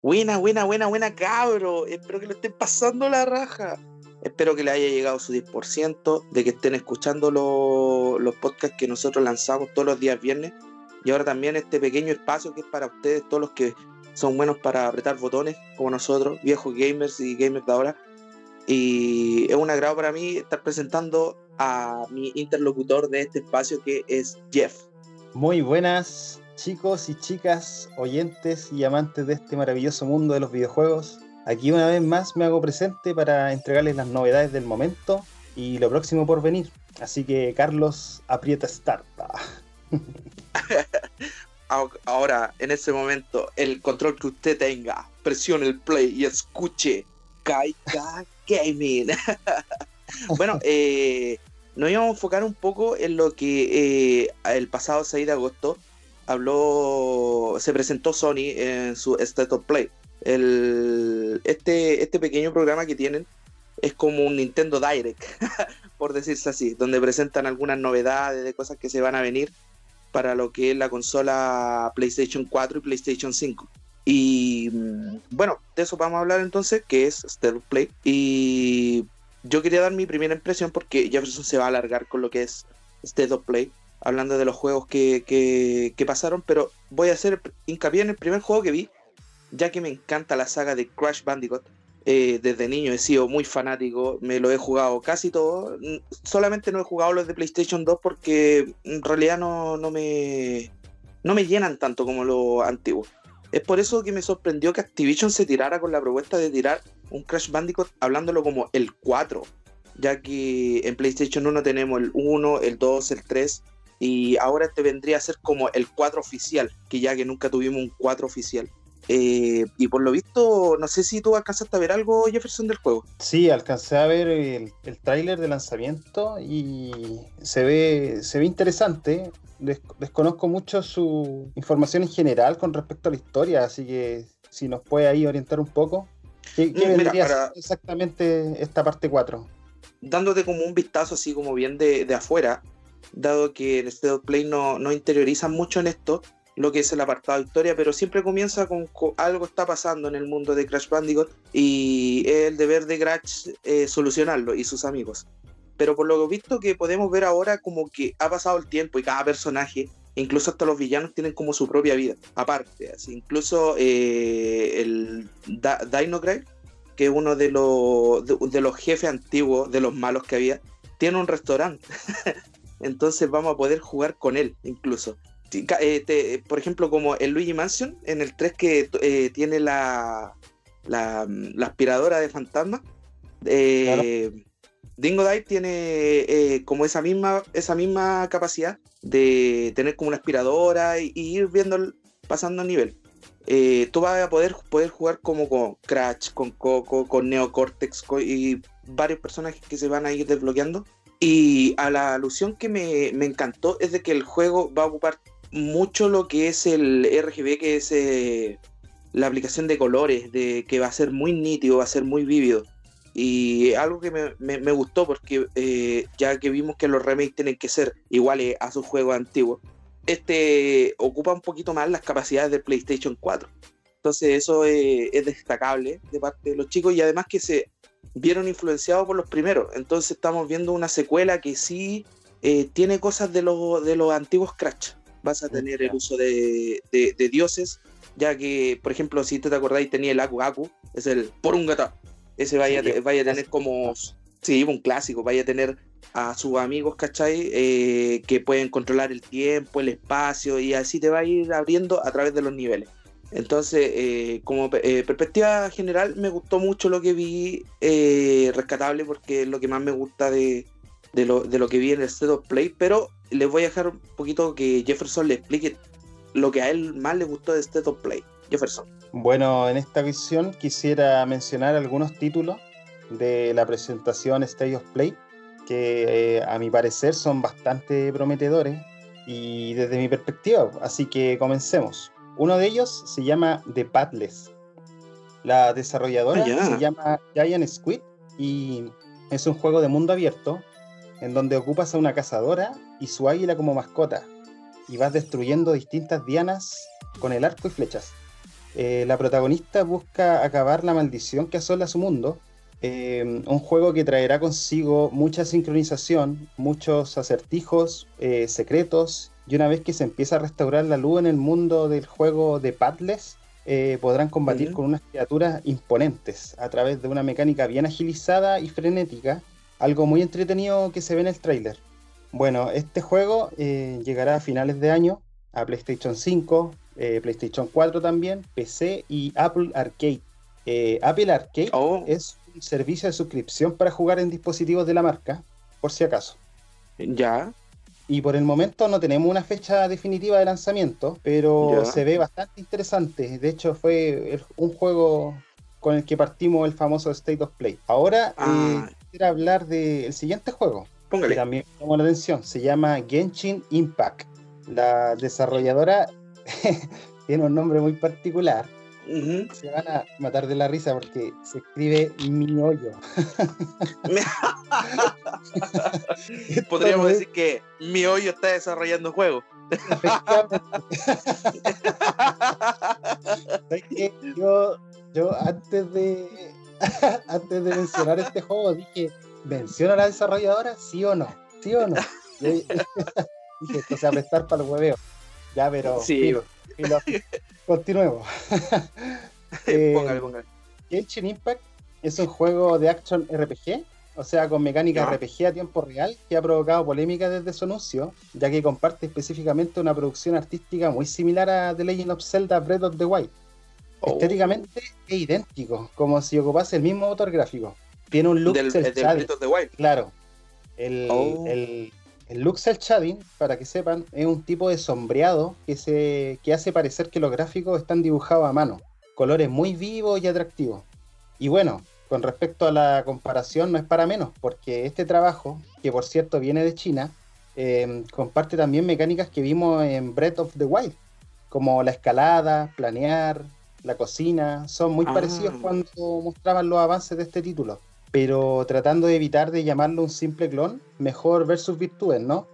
Buena, buena, buena, buena, cabro. Espero que lo estén pasando la raja. Espero que le haya llegado su 10%, de que estén escuchando los podcasts que nosotros lanzamos todos los días viernes. Y ahora también este pequeño espacio que es para ustedes, todos los que son buenos para apretar botones, como nosotros, viejos gamers y gamers de ahora. Y es un agrado para mí estar presentando a mi interlocutor de este espacio que es Jeff. Muy buenas chicos y chicas, oyentes y amantes de este maravilloso mundo de los videojuegos. Aquí una vez más me hago presente para entregarles las novedades del momento y lo próximo por venir. Así que Carlos, aprieta Start. Ahora, en ese momento, el control que usted tenga, presione el play y escuche Kaika Gaming. bueno, eh, nos íbamos a enfocar un poco en lo que eh, el pasado 6 de agosto habló, se presentó Sony en su State of Play el, este, este pequeño programa que tienen es como un Nintendo Direct, por decirse así, donde presentan algunas novedades de cosas que se van a venir para lo que es la consola PlayStation 4 y PlayStation 5. Y mm, bueno, de eso vamos a hablar entonces, que es State of Play. Y yo quería dar mi primera impresión porque Jefferson se va a alargar con lo que es of Play, hablando de los juegos que, que, pasaron, pero voy a hacer hincapié en el primer juego que vi, ya que me encanta la saga de Crash Bandicoot. Eh, desde niño he sido muy fanático, me lo he jugado casi todo. Solamente no he jugado los de PlayStation 2 porque en realidad no, no, me, no me llenan tanto como los antiguos. Es por eso que me sorprendió que Activision se tirara con la propuesta de tirar un Crash Bandicoot hablándolo como el 4, ya que en PlayStation 1 tenemos el 1, el 2, el 3 y ahora este vendría a ser como el 4 oficial, que ya que nunca tuvimos un 4 oficial. Eh, y por lo visto, no sé si tú alcanzaste a ver algo, Jefferson, del juego. Sí, alcancé a ver el, el tráiler de lanzamiento y se ve, se ve interesante. desconozco mucho su información en general con respecto a la historia, así que si nos puede ahí orientar un poco. ¿Qué, mm, vendría exactamente esta parte 4? Dándote como un vistazo así como bien de, de afuera, dado que en State of Play no, no interiorizan mucho en esto, lo que es el apartado de historia, pero siempre comienza con, algo está pasando en el mundo de Crash Bandicoot y es el deber de Crash eh, solucionarlo y sus amigos. Pero por lo visto que podemos ver ahora como que ha pasado el tiempo y cada personaje, incluso hasta los villanos tienen como su propia vida, aparte, así, incluso eh, el Dino Cry, que es uno de los, de los jefes antiguos, de los malos que había, tiene un restaurante. Entonces vamos a poder jugar con él incluso. Eh, por ejemplo, como el Luigi Mansion, en el 3 que eh, tiene la, la, aspiradora de fantasma. Eh, Dingo Dive tiene como esa misma, esa misma capacidad de tener como una aspiradora y, ir viendo, pasando nivel. tú vas a poder, poder jugar como con Crash, con Coco, con Neocortex y varios personajes que se van a ir desbloqueando. Y a la alusión que me, me, encantó es de que el juego va a ocupar mucho lo que es el RGB, que es eh, la aplicación de colores, de que va a ser muy nítido, va a ser muy vívido. Y algo que me, gustó porque eh, ya que vimos que los remakes tienen que ser iguales a sus juegos antiguos, este ocupa un poquito más las capacidades del PlayStation 4. Entonces eso es, destacable de parte de los chicos y además que se vieron influenciados por los primeros. Entonces estamos viendo una secuela que sí eh, tiene cosas de, de los antiguos Crash vas a tener el uso de, dioses, ya que, por ejemplo, si te acordáis, tenía el Aku Aku, es el Porungata. Ese vaya, vaya a tener como, sí, un clásico, vaya a tener a sus amigos, ¿cachai? Eh, que pueden controlar el tiempo, el espacio, y así te va a ir abriendo a través de los niveles. Entonces, eh, como eh, perspectiva general, me gustó mucho lo que vi rescatable porque es lo que más me gusta de, de, lo, de lo que vi en el State of Play, pero les voy a dejar un poquito que Jefferson le explique lo que a él más le gustó de State of Play. Jefferson. Bueno, en esta visión quisiera mencionar algunos títulos de la presentación State of Play que eh, a mi parecer son bastante prometedores y desde mi perspectiva, así que comencemos. Uno de ellos se llama The Padless. La desarrolladora ah, se llama Giant Squid y es un juego de mundo abierto en donde ocupas a una cazadora y su águila como mascota, y vas destruyendo distintas dianas con el arco y flechas. Eh, la protagonista busca acabar la maldición que asola su mundo. Eh, un juego que traerá consigo mucha sincronización, muchos acertijos, eh, secretos, y una vez que se empieza a restaurar la luz en el mundo del juego de Padless, podrán combatir con unas criaturas imponentes a través de una mecánica bien agilizada y frenética, algo muy entretenido que se ve en el tráiler. Bueno, este juego llegará a finales de año a PlayStation 5, eh, PlayStation 4 también, PC y Apple Arcade. Eh, Apple Arcade oh. es un servicio de suscripción para jugar en dispositivos de la marca, por si acaso. Ya. Y por el momento no tenemos una fecha definitiva de lanzamiento, pero se ve bastante interesante. De hecho, fue un juego con el que partimos el famoso State of Play. Ahora ah. eh, hablar del siguiente juego. Póngale. Que también me la atención. Se llama Genshin Impact. La desarrolladora tiene un nombre muy particular. Se van a matar de la risa porque se escribe mi hoyo. Podríamos decir que mi hoyo está desarrollando juego. yo, yo antes de antes de mencionar este juego dije, ¿menciona a la desarrolladora? ¿Sí o no? ¿Sí o no? dije, o sea, prestar para el hueveo. Ya, pero. Sí. continuemos. eh, póngale, póngale. Genshin Impact es un juego de action RPG, o sea, con mecánica RPG a tiempo real, que ha provocado polémica desde su anuncio, ya que comparte específicamente una producción artística muy similar a The Legend of Zelda Breath of the Wild. Oh. Estéticamente es idéntico, como si ocupase el mismo motor gráfico. Tiene un look del, del Breath of the Wild. Claro. El, oh. el, el cel shading, para que sepan, es un tipo de sombreado que, se, que hace parecer que los gráficos están dibujados a mano. Colores muy vivos y atractivos. Y bueno, con respecto a la comparación, no es para menos, porque este trabajo, que por cierto viene de China, em, comparte también mecánicas que vimos en Breath of the Wild, como la escalada, planear, la cocina, son muy ah. parecidos cuando mostraban los avances de este título pero tratando de evitar de llamarlo un simple clon, mejor ver sus virtudes, ¿no?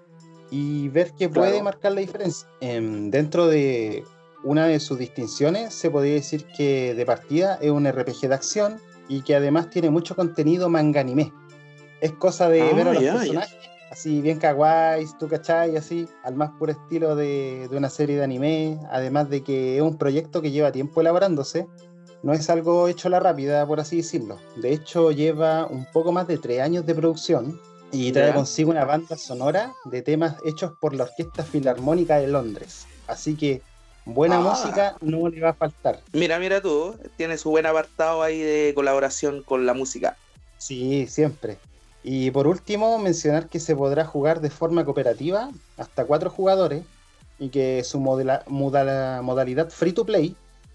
Y ver qué puede marcar la diferencia. Em, dentro de una de sus distinciones, se podría decir que de partida es un RPG de acción y que además tiene mucho contenido manga anime. Es cosa de ver a ah, los personajes, así bien kawaii, tú cachai, así, al más puro estilo de, de una serie de anime, además de que es un proyecto que lleva tiempo elaborándose no es algo hecho a la rápida, por así decirlo. De hecho, lleva un poco más de tres años de producción y trae consigo una banda sonora de temas hechos por la Orquesta Filarmónica de Londres. Así que buena ah. música no le va a faltar. Mira, mira tú, tiene su buen apartado ahí de colaboración con la música. Sí, siempre. Y por último, mencionar que se podrá jugar de forma cooperativa hasta cuatro jugadores y que su modalidad free to play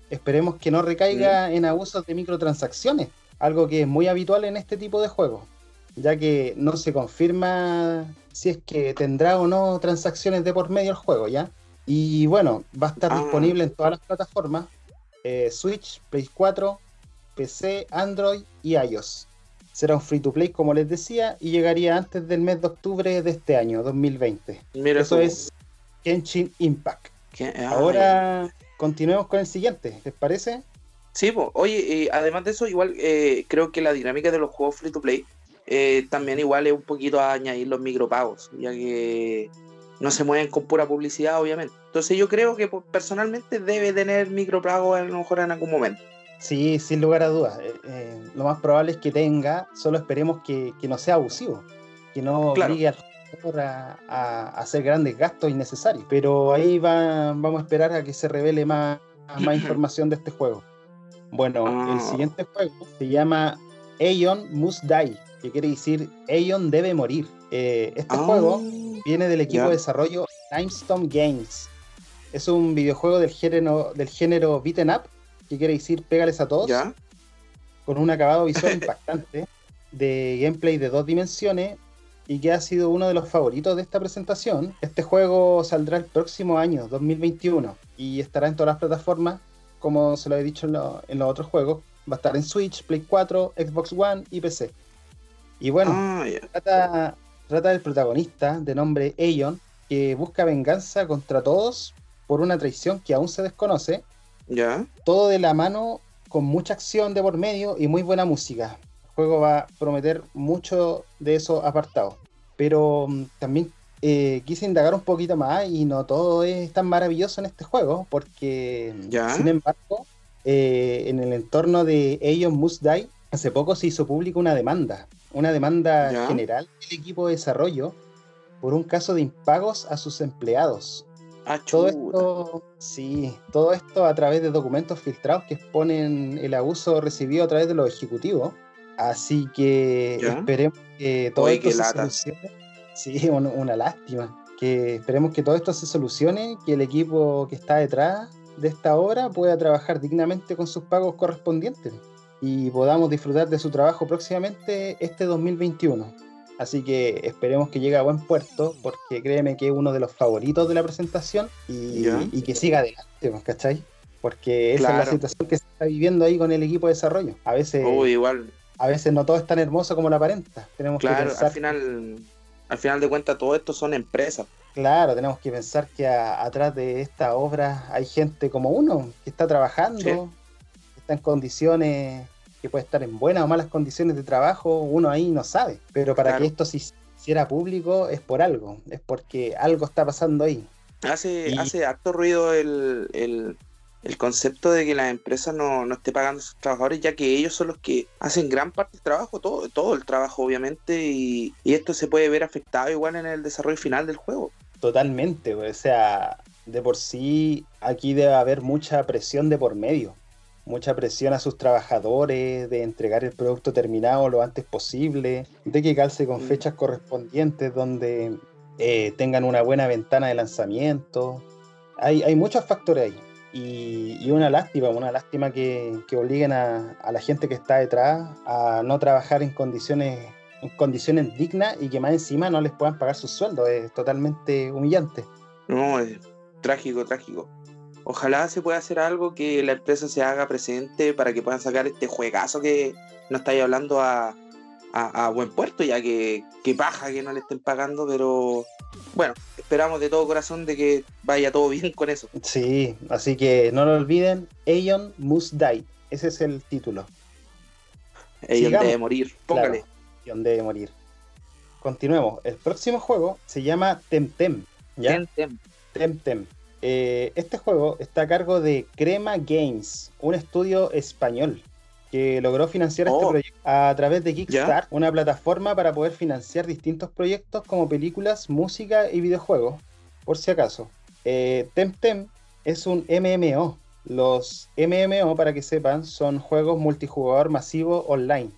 Esperemos que no recaiga en abusos de microtransacciones, algo que es muy habitual en este tipo de juegos, ya que no se confirma si es que tendrá o no transacciones de por medio el juego, ¿ya? Y bueno, va a estar ah. disponible en todas las plataformas, eh, Switch, Play 4, PC, Android y iOS. Será un free to play, como les decía, y llegaría antes del mes de octubre de este año, 2020. Eso es Kenshin Impact. Ahora continuemos con el siguiente, ¿les parece? Sí, pues, oye, eh, además de eso, igual eh, creo que la dinámica de los juegos free to play eh, también igual es un poquito a añadir los micropagos, ya que no se mueven con pura publicidad, obviamente. Entonces yo creo que pues, personalmente debe tener micropagos a lo mejor en algún momento. Sí, sin lugar a dudas. lo más probable es que tenga, solo esperemos que, no sea abusivo, que no obligue al a, hacer grandes gastos innecesarios. Pero ahí va, vamos a esperar a que se revele más, más información de este juego. Bueno, el ah. siguiente juego se llama Aeon Must Die, que quiere decir Aeon debe morir. Eh, este ah. juego viene del equipo de desarrollo Limestone Games. Es un videojuego del género, del género beaten up, que quiere decir pégales a todos, con un acabado visual impactante, de gameplay de dos dimensiones y que ha sido uno de los favoritos de esta presentación. Este juego saldrá el próximo año, 2021, y estará en todas las plataformas, como se lo he dicho en, los otros juegos. Va a estar en Switch, Play 4, Xbox One y PC. Y bueno, ah, trata, trata del protagonista de nombre Aeon, que busca venganza contra todos por una traición que aún se desconoce, Ya. Todo de la mano, con mucha acción de por medio y muy buena música. Juego va a prometer mucho de esos apartados. Pero mm, también eh, quise indagar un poquito más y no todo es tan maravilloso en este juego, porque Ya. sin embargo, eh, en el entorno de Aeon Must Die, hace poco se hizo pública una demanda, una demanda Ya. general del equipo de desarrollo por un caso de impagos a sus empleados. Ah, Todo esto, sí, todo esto a través de documentos filtrados que exponen el abuso recibido a través de los ejecutivos. Así que Ya. esperemos que todo Oye, esto se lata. solucione. Sí, un- una lástima. Que esperemos que todo esto se solucione, que el equipo que está detrás de esta obra pueda trabajar dignamente con sus pagos correspondientes y podamos disfrutar de su trabajo próximamente este 2021. Así que esperemos que llegue a buen puerto, porque créeme que es uno de los favoritos de la presentación y, que siga adelante, pues, ¿cachai? Porque esa es Claro. la situación que se está viviendo ahí con el equipo de desarrollo. A veces, Uy, igual, a veces no todo es tan hermoso como la aparenta. Tenemos que claro, pensar, al final, al final de cuentas todo esto son empresas. claro, tenemos que pensar que a- atrás de esta obra hay gente como uno que está trabajando, Sí. que está en condiciones, que puede estar en buenas o malas condiciones de trabajo, uno ahí no sabe. Pero para Claro. que esto se hiciera público es por algo, es porque algo está pasando ahí. Hace, Y- hace harto ruido el, el, el concepto de que la empresa no, no esté pagando a sus trabajadores, ya que ellos son los que hacen gran parte del trabajo, todo, todo el trabajo obviamente, y, y esto se puede ver afectado igual en el desarrollo final del juego. Totalmente, o sea, de por sí aquí debe haber mucha presión de por medio, mucha presión a sus trabajadores de entregar el producto terminado lo antes posible, de que calce con Mm. fechas correspondientes donde eh, tengan una buena ventana de lanzamiento. Hay, hay muchos factores ahí. Y, una lástima, una lástima que, obliguen a, la gente que está detrás a no trabajar en condiciones en condiciones dignas y que más encima no les puedan pagar sus sueldos. Es totalmente humillante. No, es trágico, trágico. Ojalá se pueda hacer algo que la empresa se haga presente para que puedan sacar este juegazo que no estáis hablando a buen puerto, ya que, que paja que no le estén pagando, pero bueno, esperamos de todo corazón de que vaya todo bien con eso. Sí, así que no lo olviden, Aeon Must Die. Ese es el título. Sigamos. debe morir, póngale. Claro, Aeon debe morir. Continuemos. El próximo juego se llama Temtem. ¿ya? Tem, tem. Temtem. Eh, este juego está a cargo de Crema Games, un estudio español que logró financiar este Oh. proyecto a través de Kickstarter, una plataforma para poder financiar distintos proyectos como películas, música y videojuegos, por si acaso. Eh, Temtem es un MMO. Los MMO, para que sepan, son juegos multijugador masivo online.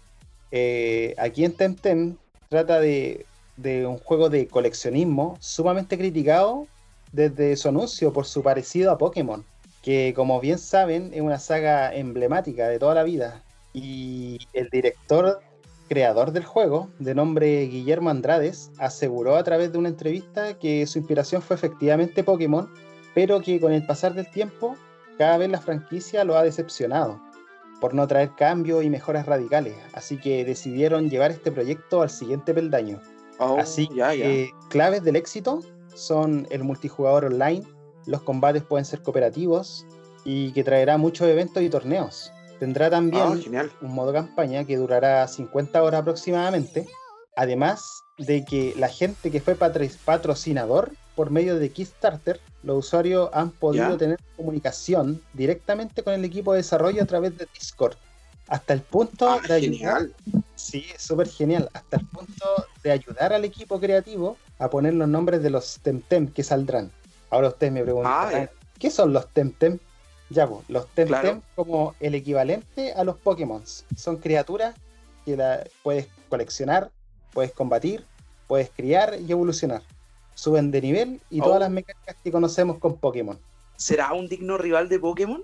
Eh, aquí en Temtem trata de, de un juego de coleccionismo sumamente criticado desde su anuncio por su parecido a Pokémon, que como bien saben es una saga emblemática de toda la vida. Y el director creador del juego, de nombre Guillermo Andrades, aseguró a través de una entrevista que su inspiración fue efectivamente Pokémon, pero que con el pasar del tiempo cada vez la franquicia lo ha decepcionado por no traer cambios y mejoras radicales, así que decidieron llevar este proyecto al siguiente peldaño. Oh, Así ya. que claves del éxito son el multijugador online, los combates pueden ser cooperativos y que traerá muchos eventos y torneos. Tendrá también Ah, un modo campaña que durará 50 horas aproximadamente, además de que la gente que fue patrocinador por medio de Kickstarter, los usuarios han podido tener comunicación directamente con el equipo de desarrollo a través de Discord. Hasta el punto Ah, de ayudar genial. Sí, es súper genial. Hasta el punto de ayudar al equipo creativo a poner los nombres de los Temtem que saldrán. Ahora ustedes me preguntan, Ah, ya. ¿qué son los Temtem? Ya, pues, los Temtem Claro. como el equivalente a los Pokémon. Son criaturas que la puedes coleccionar, puedes combatir, puedes criar y evolucionar. Suben de nivel y Oh. todas las mecánicas que conocemos con Pokémon. ¿Será un digno rival de Pokémon?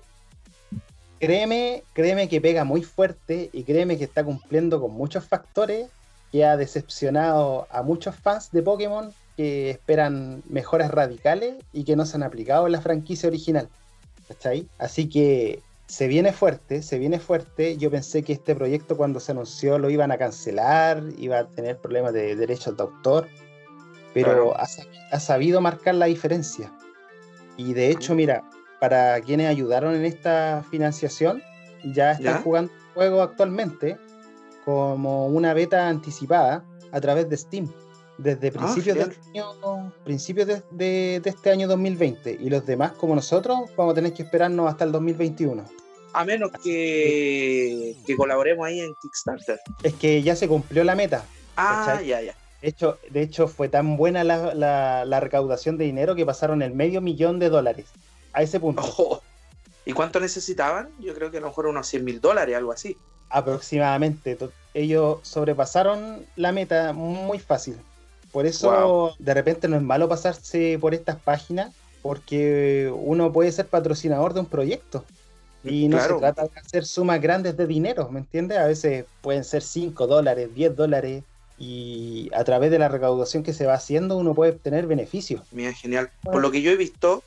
Créeme, créeme que pega muy fuerte y créeme que está cumpliendo con muchos factores que ha decepcionado a muchos fans de Pokémon que esperan mejoras radicales y que no se han aplicado en la franquicia original. ¿Cachai? Así que se viene fuerte, se viene fuerte. Yo pensé que este proyecto cuando se anunció lo iban a cancelar, iba a tener problemas de derechos de autor, pero Claro. ha, sab- ha sabido marcar la diferencia. Y de hecho, mira, para quienes ayudaron en esta financiación, ya están jugando el juego actualmente como una beta anticipada a través de Steam desde ah, principios, de, año, principios de, este año 2020 y los demás como nosotros vamos a tener que esperarnos hasta el 2021. A menos que, que colaboremos ahí en Kickstarter. Es que ya se cumplió la meta. Ah, ya, ya. De hecho, de hecho, fue tan buena la, recaudación de dinero que pasaron el medio millón de dólares. A ese punto. ¿Y cuánto necesitaban? Yo creo que a lo mejor unos 100 mil dólares, algo así. Aproximadamente. Ellos sobrepasaron la meta muy fácil. Por eso de repente no es malo pasarse por estas páginas porque uno puede ser patrocinador de un proyecto. Y no se trata de hacer sumas grandes de dinero, ¿me entiendes? A veces pueden ser 5 dólares, 10 dólares, y a través de la recaudación que se va haciendo uno puede obtener beneficios. Mira, genial. Por lo que yo he visto,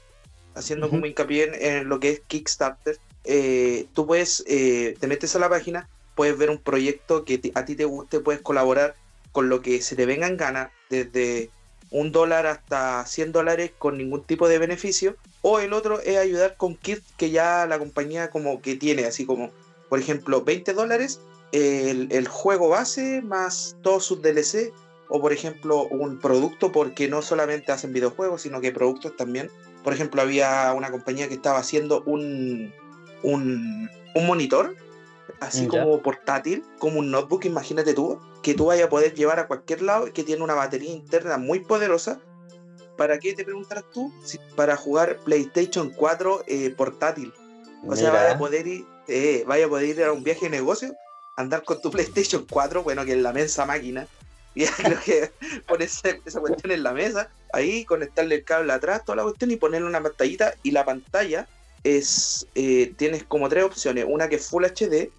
haciendo como hincapié en, lo que es Kickstarter, eh, tú puedes, eh, te metes a la página, puedes ver un proyecto que a ti te guste, puedes colaborar con lo que se te venga en gana, desde un dólar hasta 100 dólares con ningún tipo de beneficio. O el otro es ayudar con kits que ya la compañía como que tiene, así como, por ejemplo, 20 dólares el, juego base más todos sus DLC. O por ejemplo, un producto, porque no solamente hacen videojuegos, sino que productos también. Por ejemplo, había una compañía que estaba haciendo un, un, un monitor así como portátil, como un notebook, imagínate tú, que tú vayas a poder llevar a cualquier lado y que tiene una batería interna muy poderosa. ¿Para qué te preguntas tú? para jugar PlayStation 4 eh, portátil. O sea, vaya a poder ir, eh, vaya a poder ir a un viaje de negocio, andar con tu PlayStation 4, bueno, que es la mensa máquina, y creo que pones esa cuestión en la mesa, ahí conectarle el cable atrás, toda la cuestión y ponerle una pantallita y la pantalla es, eh, tienes como tres opciones, una que es Full HD,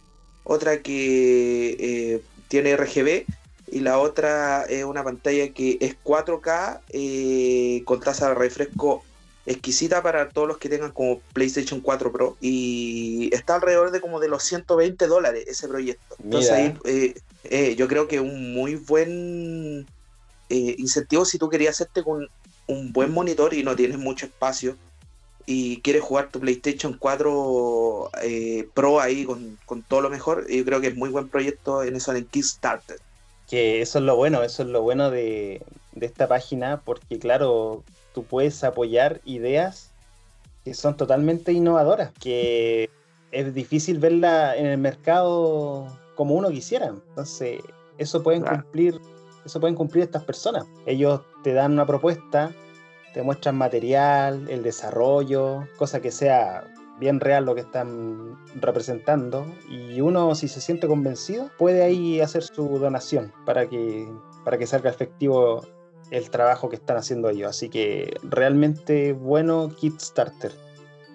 otra que eh, tiene RGB y la otra es una pantalla que es 4K eh, con tasa de refresco exquisita para todos los que tengan como PlayStation 4 Pro y está alrededor de como de los 120 dólares ese proyecto. Entonces ahí eh, yo creo que un muy buen incentivo si tú querías hacerte con un buen monitor y no tienes mucho espacio y quieres jugar tu PlayStation 4 eh, Pro ahí con, todo lo mejor, yo creo que es muy buen proyecto en eso en Kickstarter. Que eso es lo bueno, eso es lo bueno de, esta página, porque claro, tú puedes apoyar ideas que son totalmente innovadoras, que es difícil verla en el mercado como uno quisiera. Entonces, eso pueden cumplir, eso pueden cumplir estas personas. Ellos te dan una propuesta, te muestran material, el desarrollo, cosa que sea bien real lo que están representando. Y uno si se siente convencido puede ahí hacer su donación para que para que salga efectivo el trabajo que están haciendo ellos. Así que realmente bueno Kickstarter.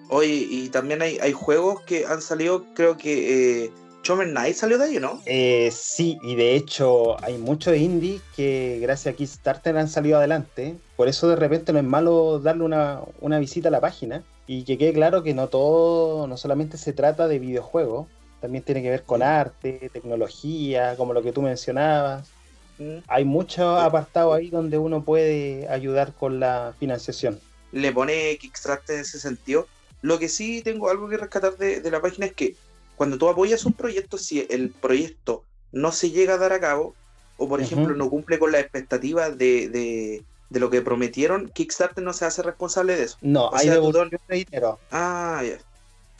Oye, y también hay, hay juegos que han salido, creo que eh, Shovel Knight salió de ahí, ¿no? Eh, sí, y de hecho hay muchos indie que gracias a Kickstarter han salido adelante. Por eso de repente no es malo darle una, visita a la página y que quede claro que no todo, no solamente se trata de videojuegos, también tiene que ver con arte, tecnología, como lo que tú mencionabas. Mm. Hay muchos apartados ahí donde uno puede ayudar con la financiación. Le pone Kickstarter en ese sentido. Lo que sí tengo algo que rescatar de, de la página es que cuando tú apoyas un proyecto, si el proyecto no se llega a dar a cabo, o por ejemplo no cumple con las expectativas de, lo que prometieron, Kickstarter no se hace responsable de eso. No, hay devolución de dinero. Ah, ya.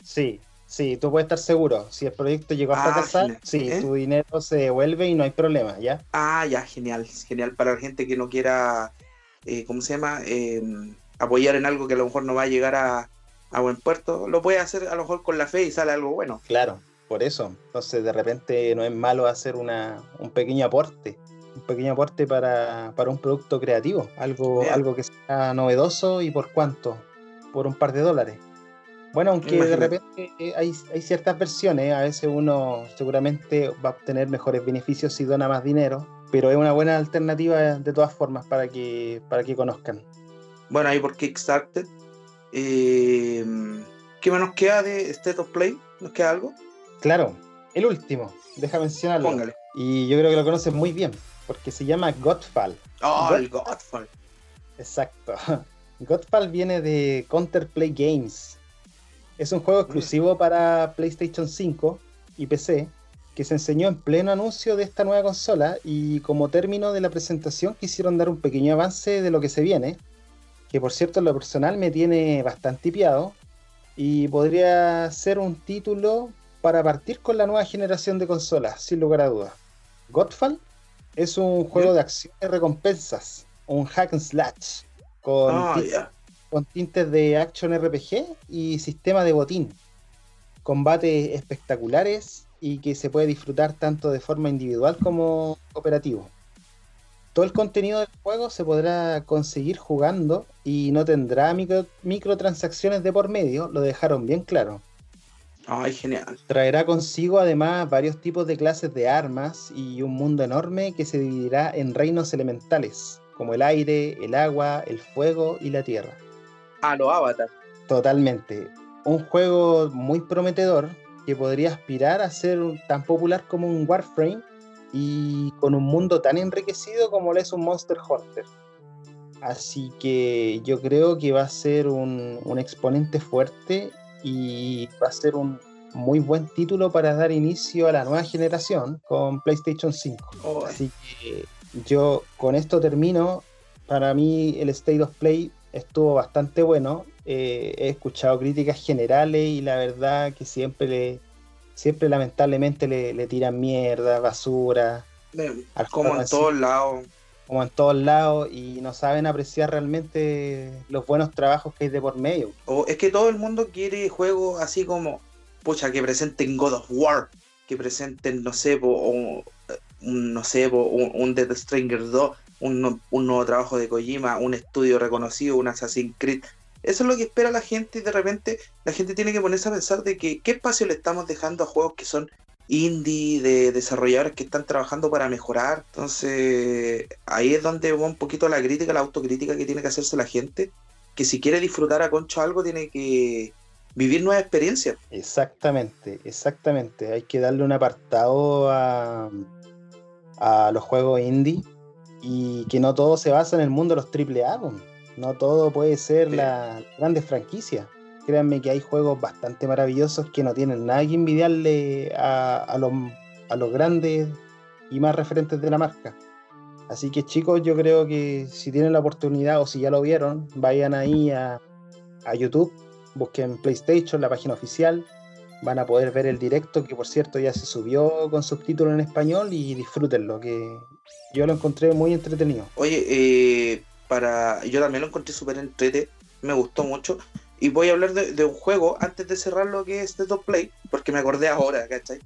Sí, sí, tú puedes estar seguro. Si el proyecto llegó a ah, fracasar, sí, ¿Eh? tu dinero se devuelve y no hay problema, ¿ya? Ah, ya, genial, genial para la gente que no quiera, eh, ¿cómo se llama? Em, apoyar en algo que a lo mejor no va a llegar a, a buen puerto, lo puede hacer a lo mejor con la fe y sale algo bueno. Claro, por eso. Entonces de repente no es malo hacer una, un pequeño aporte, un pequeño aporte para, un producto creativo, algo, algo que sea novedoso y por cuánto, por un par de dólares. Bueno, aunque de repente hay, hay, ciertas versiones, a veces uno seguramente va a obtener mejores beneficios si dona más dinero, pero es una buena alternativa de todas formas para que, para que conozcan. Bueno, ahí por Kickstarter eh, ¿Qué más nos queda de State of Play? ¿Nos queda algo? Claro, el último, deja mencionarlo. Póngale. Y yo creo que lo conoces muy bien, porque se llama Godfall. Oh, el Godfall. Exacto. Godfall viene de Counterplay Games. Es un juego exclusivo para PlayStation 5 y PC que se enseñó en pleno anuncio de esta nueva consola y como término de la presentación quisieron dar un pequeño avance de lo que se viene, que por cierto en lo personal me tiene bastante piado y podría ser un título para partir con la nueva generación de consolas, sin lugar a dudas. Godfall es un juego de acción y recompensas, un hack and slash, con, ah, con tintes de action RPG y sistema de botín. Combates espectaculares y que se puede disfrutar tanto de forma individual como cooperativo. Todo el contenido del juego se podrá conseguir jugando y no tendrá micro, microtransacciones de por medio, lo dejaron bien claro. Ay, genial. Traerá consigo además varios tipos de clases de armas y un mundo enorme que se dividirá en reinos elementales, como el aire, el agua, el fuego y la tierra. A lo Avatar. Totalmente. Un juego muy prometedor que podría aspirar a ser tan popular como un Warframe y con un mundo tan enriquecido como lo es un Monster Hunter. Así que yo creo que va a ser un, exponente fuerte y va a ser un muy buen título para dar inicio a la nueva generación con PlayStation 5. Así que yo con esto termino. Para mí el State of Play estuvo bastante bueno. Eh, he escuchado críticas generales y la verdad que siempre le, siempre lamentablemente le, tiran mierda, basura. como en todos lados. Como en todos lados y no saben apreciar realmente los buenos trabajos que hay de por medio. O es que todo el mundo quiere juegos así como, pucha, que presenten God of War, que presenten, no sé, un, no sé, un, un Death Stranger 2, un, un, nuevo trabajo de Kojima, un estudio reconocido, un Assassin's Creed. Eso es lo que espera la gente y de repente la gente tiene que ponerse a pensar de que qué espacio le estamos dejando a juegos que son indie, de desarrolladores que están trabajando para mejorar. Entonces ahí es donde va un poquito la crítica, la autocrítica que tiene que hacerse la gente, que si quiere disfrutar a concho algo tiene que vivir nuevas experiencias. Exactamente, exactamente. Hay que darle un apartado a, a los juegos indie y que no todo se basa en el mundo de los AAA. No todo puede ser la grande franquicia. Créanme que hay juegos bastante maravillosos que no tienen nada que envidiarle a, los, a los grandes y más referentes de la marca. Así que chicos, yo creo que si tienen la oportunidad o si ya lo vieron, vayan ahí a, a YouTube, busquen PlayStation, la página oficial, van a poder ver el directo, que por cierto ya se subió con subtítulos en español y disfrútenlo, que yo lo encontré muy entretenido. Oye, eh, para. Yo también lo encontré súper entrete, me gustó mucho. Y voy a hablar de, un juego antes de cerrar lo que es The Top Play, porque me acordé ahora, ¿cachai?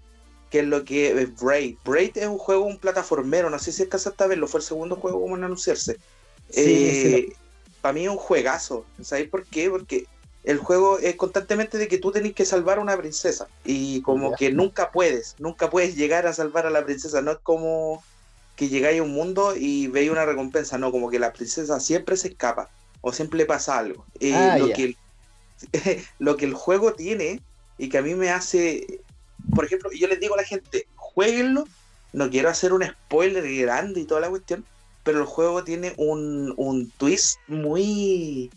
Que es lo que es Braid. Braid es un juego, un plataformero, no sé si es a verlo, fue el segundo juego como en anunciarse. Eh, para mí es un juegazo, ¿sabéis por qué? Porque el juego es constantemente de que tú tenés que salvar a una princesa y como que nunca puedes, nunca puedes llegar a salvar a la princesa, no es como que llegáis a un mundo y veis una recompensa, no, como que la princesa siempre se escapa o siempre le pasa algo. Eh, ah, lo, que el, lo que el juego tiene y que a mí me hace, por ejemplo, yo les digo a la gente, jueguenlo, no quiero hacer un spoiler grande y toda la cuestión, pero el juego tiene un, un twist muy,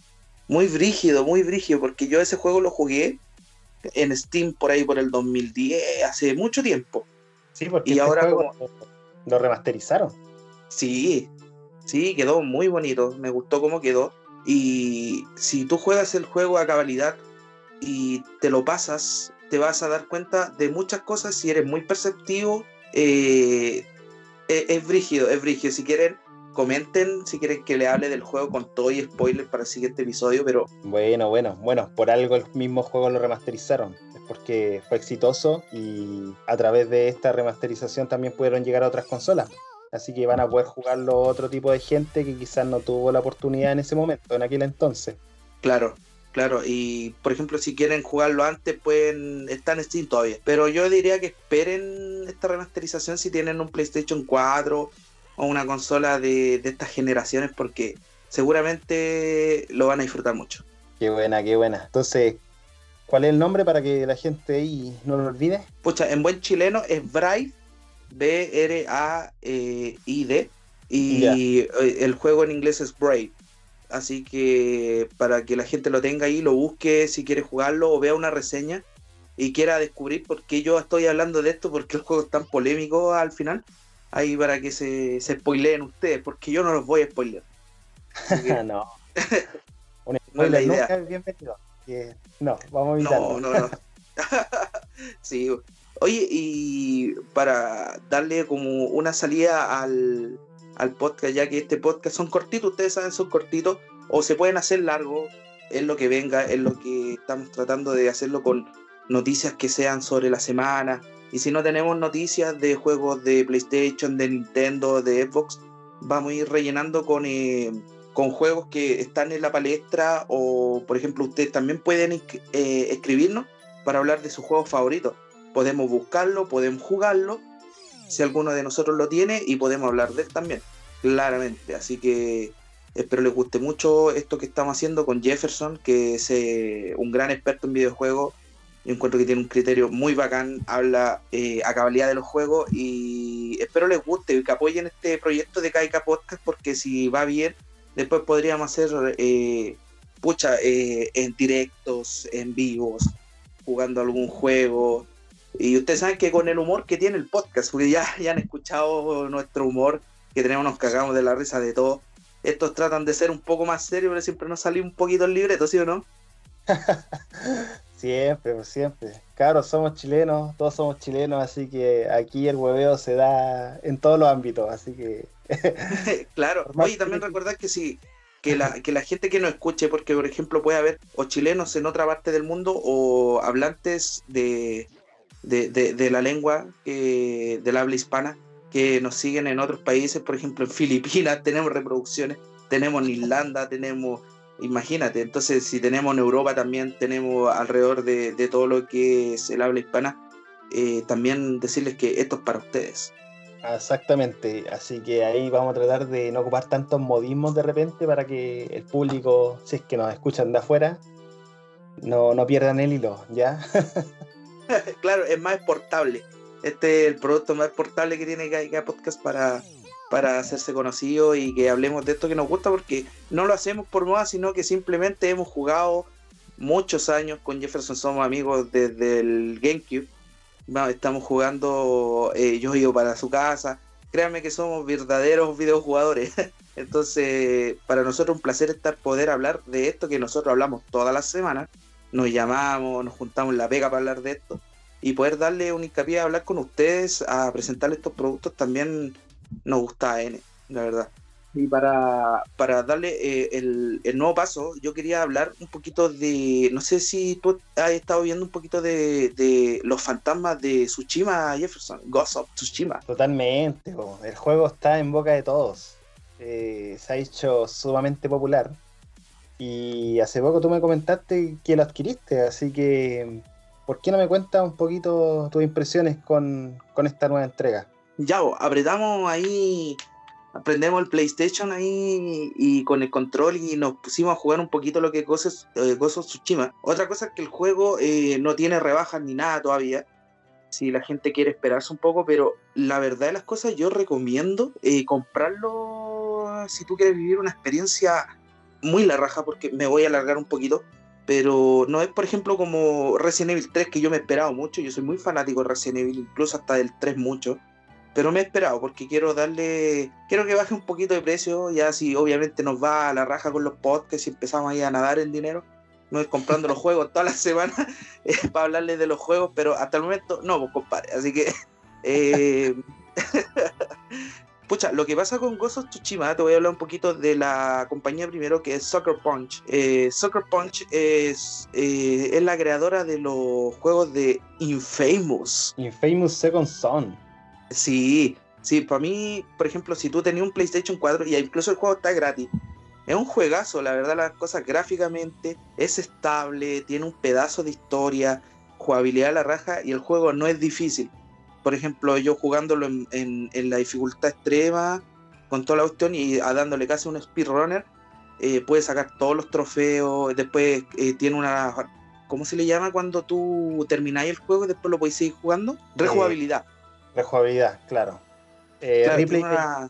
muy brígido, muy brígido, porque yo ese juego lo jugué en Steam por ahí por el 2010, hace mucho tiempo. Sí, porque y este ahora como lo remasterizaron. Sí, sí, quedó muy bonito. Me gustó cómo quedó. Y si tú juegas el juego a cabalidad y te lo pasas, te vas a dar cuenta de muchas cosas si eres muy perceptivo. Eh, e-, es, brígido, es brígido. Si quieren, comenten si quieren que le hable del juego con todo y spoiler para el siguiente episodio, pero... Bueno, bueno, bueno, por algo el mismo juego lo remasterizaron porque fue exitoso y a través de esta remasterización también pudieron llegar a otras consolas. Así que van a poder jugarlo otro tipo de gente que quizás no tuvo la oportunidad en ese momento, en aquel entonces. Claro, claro. Y por ejemplo, si quieren jugarlo antes, pueden estar en Steam todavía. Pero yo diría que esperen esta remasterización si tienen un PlayStation 4 o una consola de, de estas generaciones, porque seguramente lo van a disfrutar mucho. Qué buena, qué buena. Entonces, ¿Cuál es el nombre para que la gente ahí no lo olvide? Pucha, en buen chileno es Braid, B-R-A-I-D, y eh, el juego en inglés es Brave. Así que para que la gente lo tenga ahí, lo busque si quiere jugarlo o vea una reseña y quiera descubrir por qué yo estoy hablando de esto, porque el juego es tan polémico al final, ahí para que se, se spoileen ustedes, porque yo no los voy a spoilear. no. no es la idea. bienvenido. No, vamos a evitarlo. No, no, no. sí. Oye, y para darle como una salida al, al podcast, ya que este podcast son cortitos, ustedes saben, son cortitos, o se pueden hacer largos, es lo que venga, es lo que estamos tratando de hacerlo con noticias que sean sobre la semana. Y si no tenemos noticias de juegos de PlayStation, de Nintendo, de Xbox, vamos a ir rellenando con, eh, con juegos que están en la palestra o, por ejemplo, ustedes también pueden eh, escribirnos para hablar de sus juegos favoritos. Podemos buscarlo, podemos jugarlo, si alguno de nosotros lo tiene, y podemos hablar de él también, claramente. Así que espero les guste mucho esto que estamos haciendo con Jefferson, que es eh, un gran experto en videojuegos yo encuentro que tiene un criterio muy bacán, habla eh, a cabalidad de los juegos y espero les guste y que apoyen este proyecto de Kaika Podcast porque si va bien, después podríamos hacer, eh, pucha, eh, en directos, en vivos, jugando algún juego. Y ustedes saben que con el humor que tiene el podcast, porque ya, ya han escuchado nuestro humor, que tenemos, nos cagamos de la risa de todo. Estos tratan de ser un poco más serios, pero siempre nos sale un poquito el libreto, ¿sí o no? Siempre, pues siempre. Claro, somos chilenos, todos somos chilenos, así que aquí el hueveo se da en todos los ámbitos, así que... claro, oye, también recordar que si que la, que la gente que nos escuche, porque por ejemplo puede haber o chilenos en otra parte del mundo o hablantes de, de, la lengua eh, del habla hispana que nos siguen en otros países, por ejemplo en Filipinas tenemos reproducciones, tenemos en Irlanda, tenemos Imagínate, entonces si tenemos en Europa también tenemos alrededor de, todo lo que es el habla hispana, eh, también decirles que esto es para ustedes. Exactamente, así que ahí vamos a tratar de no ocupar tantos modismos de repente para que el público, si es que nos escuchan de afuera, no, no pierdan el hilo, ¿ya? claro, es más exportable. Este es el producto más exportable que tiene Gaiga Podcast para, para hacerse conocido y que hablemos de esto que nos gusta porque no lo hacemos por moda, sino que simplemente hemos jugado muchos años con Jefferson, somos amigos desde el GameCube. Estamos jugando, eh, yo ido para su casa. Créanme que somos verdaderos videojugadores. Entonces, para nosotros un placer estar poder hablar de esto que nosotros hablamos todas las semanas. Nos llamamos, nos juntamos en la pega para hablar de esto y poder darle un hincapié a hablar con ustedes, a presentarles estos productos también nos gusta N, la verdad. Y para, para darle eh, el, nuevo paso, yo quería hablar un poquito de, no sé si tú has estado viendo un poquito de, los fantasmas de Tsushima, Jefferson, Ghost of Tsushima. Totalmente, el juego está en boca de todos, eh, se ha hecho sumamente popular. Y hace poco tú me comentaste que lo adquiriste, así que ¿por qué no me cuentas un poquito tus impresiones con, con esta nueva entrega? ya, apretamos ahí, aprendemos el PlayStation ahí y con el control y nos pusimos a jugar un poquito lo que es Ghost eh, of Tsushima. Otra cosa es que el juego eh, no tiene rebajas ni nada todavía. Si la gente quiere esperarse un poco, pero la verdad de las cosas, yo recomiendo eh, comprarlo si tú quieres vivir una experiencia muy la raja, porque me voy a alargar un poquito pero no es por ejemplo como Resident Evil 3 que yo me he esperado mucho, yo soy muy fanático de Resident Evil, incluso hasta del 3 mucho, pero me he esperado porque quiero darle, quiero que baje un poquito de precio, ya si obviamente nos va a la raja con los podcasts y empezamos ahí a nadar en dinero, no es comprando los juegos todas las semanas para hablarles de los juegos, pero hasta el momento no, pues compadre, así que... Eh, pucha, lo que pasa con Ghost of Tsushima, te voy a hablar un poquito de la compañía primero que es Soccer Punch. Eh, Soccer Punch es, eh, es la creadora de los juegos de Infamous. Infamous Second Son. Sí, sí, para mí, por ejemplo, si tú tenías un PlayStation 4 y incluso el juego está gratis, es un juegazo, la verdad, las cosas gráficamente es estable, tiene un pedazo de historia, jugabilidad a la raja y el juego no es difícil. Por ejemplo, yo jugándolo en, la dificultad extrema, con toda la cuestión y dándole casi un speedrunner, eh, puedes sacar todos los trofeos, después eh, tiene una... ¿Cómo se le llama cuando tú termináis el juego y después lo podéis seguir jugando? Eh, Rejugabilidad. Rejugabilidad, claro. Eh, claro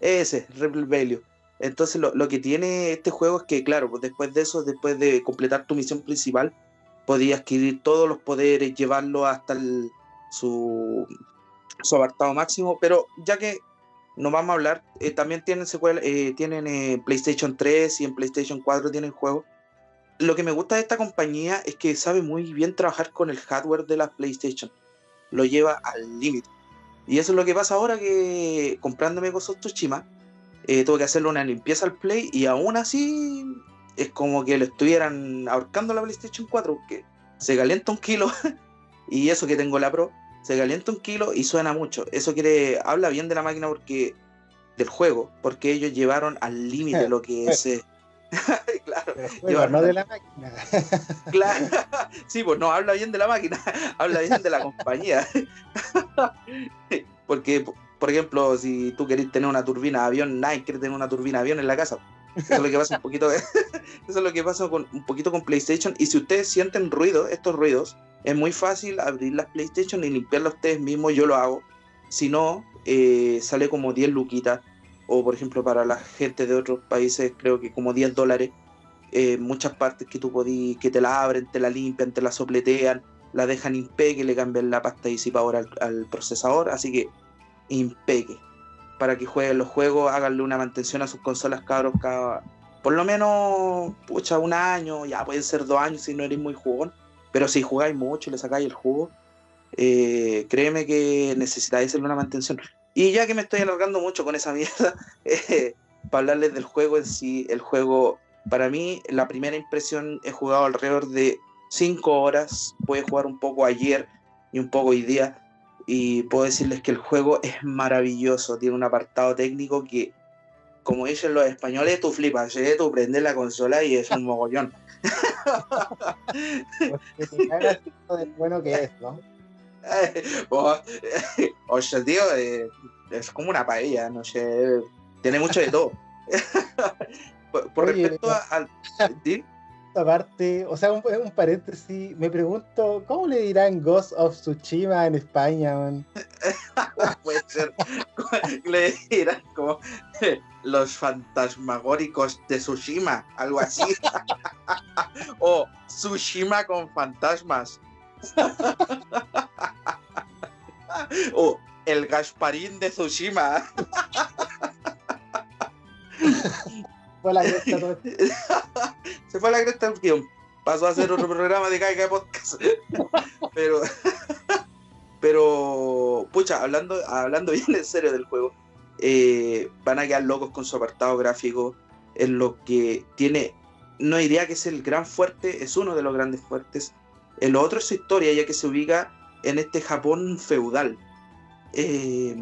ese, Replay Value. Entonces lo, que tiene este juego es que, claro, pues después de eso, después de completar tu misión principal, podías adquirir todos los poderes, llevarlo hasta su, su apartado máximo, pero ya que no vamos a hablar, eh, también tienen secuela, eh, tienen eh, PlayStation 3 y en PlayStation 4 tienen juegos. Lo que me gusta de esta compañía es que sabe muy bien trabajar con el hardware de la PlayStation. Lo lleva al límite. Y eso es lo que pasa ahora que comprándome Ghost of Tsushima, eh, tuve que hacerle una limpieza al Play y aún así es como que lo estuvieran ahorcando la PlayStation 4, que se calienta un kilo y eso que tengo la Pro, se calienta un kilo y suena mucho. Eso quiere, habla bien de la máquina porque del juego, porque ellos llevaron al límite lo que es... Claro, no de la máquina. claro, sí, pues no habla bien de la máquina, habla bien de la compañía. porque, por ejemplo, si tú querés tener una turbina de avión, nadie quiere tener una turbina de avión en la casa. Eso es lo que pasa un poquito, eso es lo que pasa con un poquito con PlayStation. Y si ustedes sienten ruido, estos ruidos, es muy fácil abrir las PlayStation y limpiarlas ustedes mismos. Yo lo hago. Si no, eh, sale como 10 luquitas. O por ejemplo, para la gente de otros países, creo que como 10 dólares. Eh, muchas partes que tú podís, que te la abren, te la limpian, te la sopletean, la dejan impeque, le cambian la pasta disipadora al, al procesador. Así que impeque para que jueguen los juegos, háganle una mantención a sus consolas cabros cada, por lo menos, pucha, un año, ya pueden ser dos años si no eres muy jugón, pero si jugáis mucho y le sacáis el jugo, eh, créeme que necesitáis hacerle una mantención. Y ya que me estoy alargando mucho con esa mierda, eh, para hablarles del juego en sí, el juego, para mí, la primera impresión he jugado alrededor de 5 horas, pude jugar un poco ayer y un poco hoy día y puedo decirles que el juego es maravilloso, tiene un apartado técnico que, como dicen los españoles, tú flipas, ¿eh? tú prendes la consola y es un mogollón. bueno que es, ¿no? o sea, tío, eh, es como una paella, no sé, tiene mucho de todo. por, respecto al parte, o sea, un, paréntesis, me pregunto, ¿cómo le dirán Ghost of Tsushima en España, Puede ser, le dirán como los fantasmagóricos de Tsushima, algo así. o Tsushima con fantasmas. O el Gasparín de Tsushima. Se fue la cresta el guion. Pasó a hacer otro programa de Caiga Podcast. pero, pero, pucha, hablando, hablando bien en serio del juego, eh, van a quedar locos con su apartado gráfico. En lo que tiene, no diría que es el gran fuerte, es uno de los grandes fuertes. En lo otro es su historia, ya que se ubica en este Japón feudal. Eh,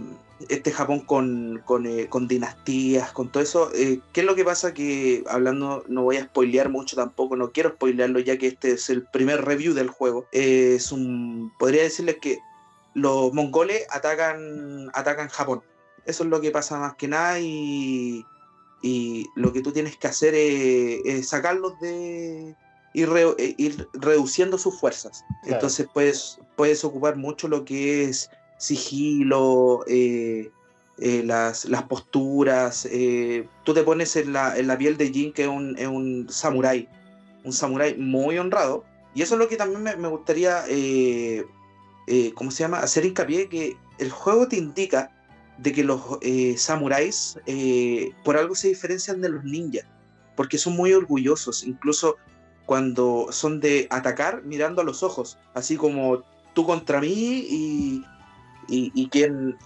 este Japón con, eh, con, dinastías, con todo eso. Eh, ¿Qué es lo que pasa? Que hablando, no voy a spoilear mucho tampoco, no quiero spoilearlo ya que este es el primer review del juego. Es un, podría decirles que los mongoles atacan, atacan Japón. Eso es lo que pasa más que nada y, y lo que tú tienes que hacer es, sacarlos de... Ir, ir reduciendo sus fuerzas. Entonces puedes, puedes ocupar mucho lo que es sigilo, eh, eh, las, posturas. Eh, tú te pones en la, en la, piel de Jin, que es un, es un samurái, un samurái muy honrado. Y eso es lo que también me, gustaría, ¿cómo se llama?, hacer hincapié, que el juego te indica de que los samuráis por algo se diferencian de los ninjas, porque son muy orgullosos, incluso cuando son de atacar mirando a los ojos, así como tú contra mí y, y, y,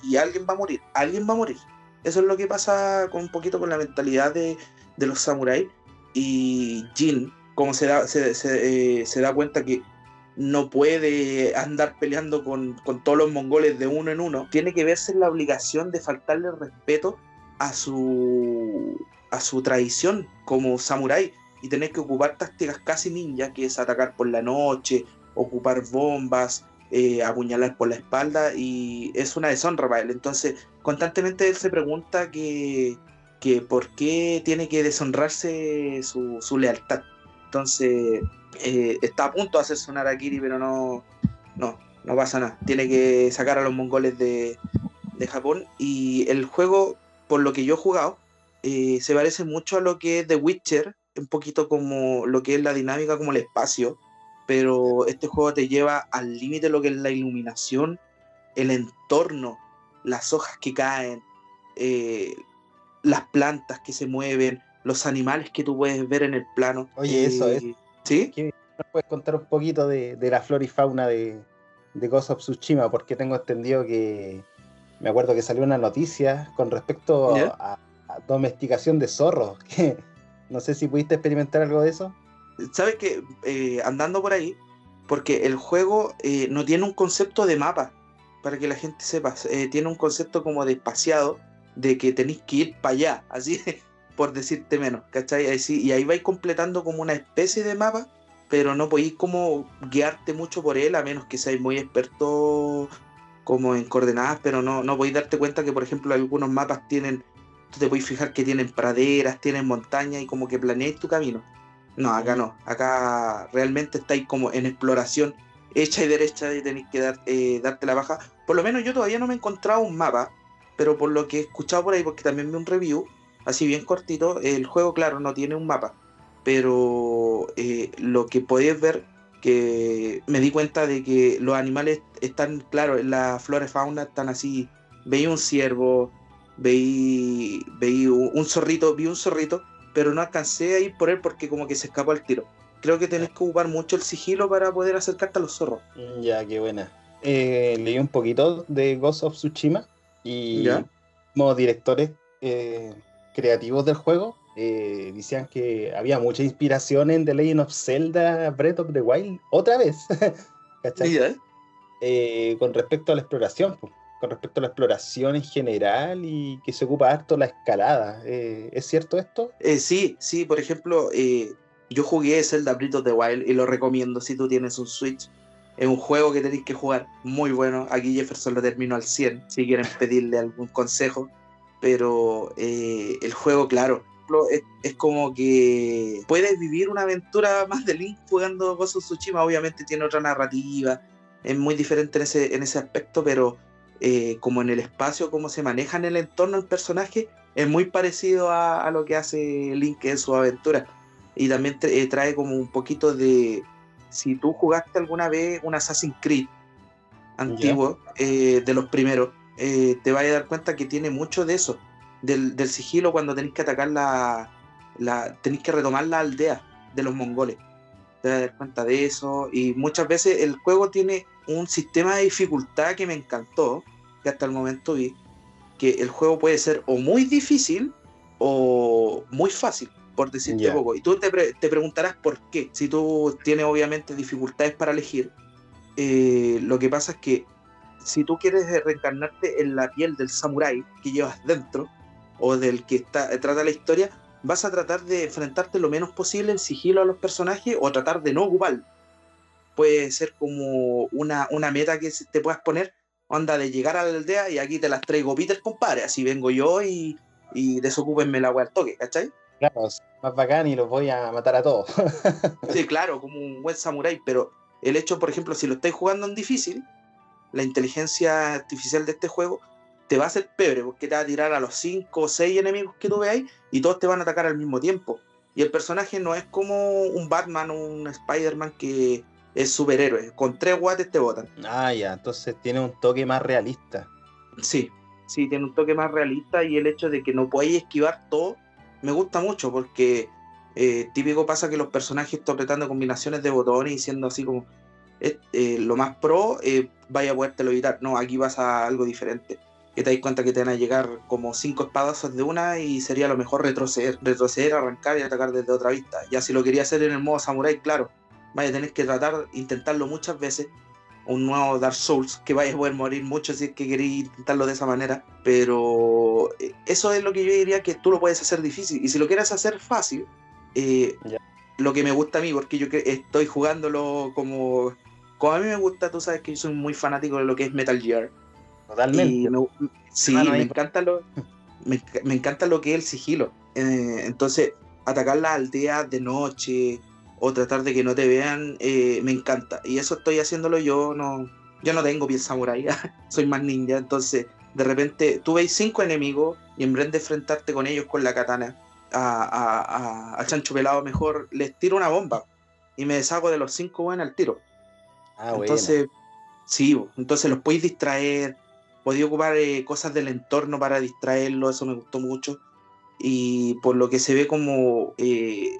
y alguien va a morir, alguien va a morir. Eso es lo que pasa con un poquito con la mentalidad de, de los samuráis. Y Jin, como se da, se, eh, se, da cuenta que no puede andar peleando con, con, todos los mongoles de uno en uno, tiene que verse la obligación de faltarle respeto a su, a su tradición como samurái y tener que ocupar tácticas casi ninja, que es atacar por la noche, ocupar bombas, eh, apuñalar por la espalda y es una deshonra para él. Entonces, constantemente él se pregunta que, que por qué tiene que deshonrarse su, su lealtad. Entonces, eh, está a punto de hacerse un Arakiri, pero no, no, no pasa nada. Tiene que sacar a los mongoles de, de Japón y el juego, por lo que yo he jugado, eh, se parece mucho a lo que es The Witcher, un poquito como lo que es la dinámica, como el espacio, pero este juego te lleva al límite lo que es la iluminación, el entorno, las hojas que caen, eh, las plantas que se mueven, los animales que tú puedes ver en el plano. Oye, eso es. ¿Sí? ¿Nos puedes contar un poquito de, la flora y fauna de, de Ghost of Tsushima? Porque tengo entendido que. Me acuerdo que salió una noticia con respecto a, domesticación de zorros. Que no sé si pudiste experimentar algo de eso. Sabes que eh, andando por ahí, porque el juego eh, no tiene un concepto de mapa, para que la gente sepa, eh, tiene un concepto como de de que tenéis que ir para allá, así por decirte menos, ¿cachai? y ahí vais completando como una especie de mapa, pero no podéis como guiarte mucho por él, a menos que seáis muy expertos como en coordenadas, pero no, no podéis darte cuenta que, por ejemplo, algunos mapas tienen, tú te podéis fijar que tienen praderas, tienen montañas y como que planeáis tu camino. No, acá no, acá realmente estáis como en exploración hecha y derecha y tenéis que dar, eh, darte la baja. Por lo menos yo todavía no me he encontrado un mapa, pero por lo que he escuchado por ahí, porque también vi un review, así bien cortito, el juego, claro, no tiene un mapa, pero eh, lo que podéis ver, que me di cuenta de que los animales están, claro, en la flora y fauna están así, veí un ciervo, veí, veí un zorrito, vi un zorrito, pero no alcancé a ir por él porque como que se escapó al tiro. Creo que tenés que ocupar mucho el sigilo para poder acercarte a los zorros. Mm, ya, qué buena. Eh, leí un poquito de Ghost of Tsushima y como directores eh, creativos del juego, eh, decían que había mucha inspiración en The Legend of Zelda Breath of the Wild otra vez. ¿Cachai? Eh, con respecto a la exploración, con respecto a la exploración en general y que se ocupa harto la escalada. Eh, ¿Es cierto esto? sí, sí, por ejemplo, yo jugué Zelda Breath of the Wild y lo recomiendo si tú tienes un Switch. Es un juego que tenéis que jugar muy bueno. Aquí Jefferson lo terminó al 100, si quieren pedirle algún consejo pero eh, el juego, claro, es, como que puedes vivir una aventura más de Link jugando Ghost of Tsushima, obviamente tiene otra narrativa, es muy diferente en ese, en ese aspecto, pero eh, como en el espacio, cómo se maneja en el entorno el personaje, es muy parecido a, lo que hace Link en su aventura. Y también eh, trae como un poquito de, si tú jugaste alguna vez un Assassin's Creed antiguo, de los primeros, eh, te vas a dar cuenta que tiene mucho de eso, del, sigilo cuando tenéis que atacar la, la, tenéis que retomar la aldea de los mongoles. Te vas a dar cuenta de eso y muchas veces el juego tiene un sistema de dificultad que me encantó, que hasta el momento vi, que el juego puede ser o muy difícil o muy fácil, por decirte poco. Y tú te, te, preguntarás por qué. Si tú tienes obviamente dificultades para elegir, eh, lo que pasa es que si tú quieres reencarnarte en la piel del samurái que llevas dentro, o del que está, trata la historia, vas a tratar de enfrentarte lo menos posible en sigilo a los personajes o tratar de no ocupar. Puede ser como una, una meta que te puedas poner, onda de llegar a la aldea y aquí te las traigo Peter, compadre, así vengo yo y, y desocúpenme la agua al toque, ¿cachai? Claro, más bacán y los voy a matar a todos. sí, claro, como un buen samurái, pero el hecho, por ejemplo, si lo estáis jugando en difícil, la inteligencia artificial de este juego te va a hacer pebre porque te va a tirar a los 5 o 6 enemigos que tú veáis y todos te van a atacar al mismo tiempo. Y el personaje no es como un Batman o un Spider-Man que es superhéroe. Con tres guates te botan. Ah, ya, entonces tiene un toque más realista. Sí, sí, tiene un toque más realista y el hecho de que no podáis esquivar todo me gusta mucho porque eh, típico pasa que los personajes están apretando combinaciones de botones y siendo así como eh, lo más pro, eh, vaya a podértelo evitar. No, aquí pasa algo diferente. Que te das cuenta que te van a llegar como cinco espadazos de una y sería lo mejor retroceder, retroceder, arrancar y atacar desde otra vista. Ya si lo quería hacer en el modo samurai, claro, vaya a tener que tratar, intentarlo muchas veces. Un nuevo Dark Souls, que vaya a poder morir mucho si es que queréis intentarlo de esa manera. Pero eh, eso es lo que yo diría que tú lo puedes hacer difícil. Y si lo quieres hacer fácil, lo que me gusta a mí, porque yo estoy jugándolo como como a mí me gusta, tú sabes que yo soy muy fanático de lo que es Metal Gear. Totalmente. sí, me encanta, lo, me, encanta lo que es el sigilo. Eh, entonces, atacar la aldea de noche o tratar de que no te vean, eh, me encanta. Y eso estoy haciéndolo yo, no, yo no tengo piel samurai, soy más ninja, entonces de repente tú veis cinco enemigos y en vez de enfrentarte con ellos con la katana, a, a, Chancho Pelado mejor les tiro una bomba y me deshago de los cinco buenos al tiro. Ah, entonces, sí, entonces los podéis distraer, podéis ocupar eh, cosas del entorno para distraerlo, eso me gustó mucho. Y por lo que se ve como eh,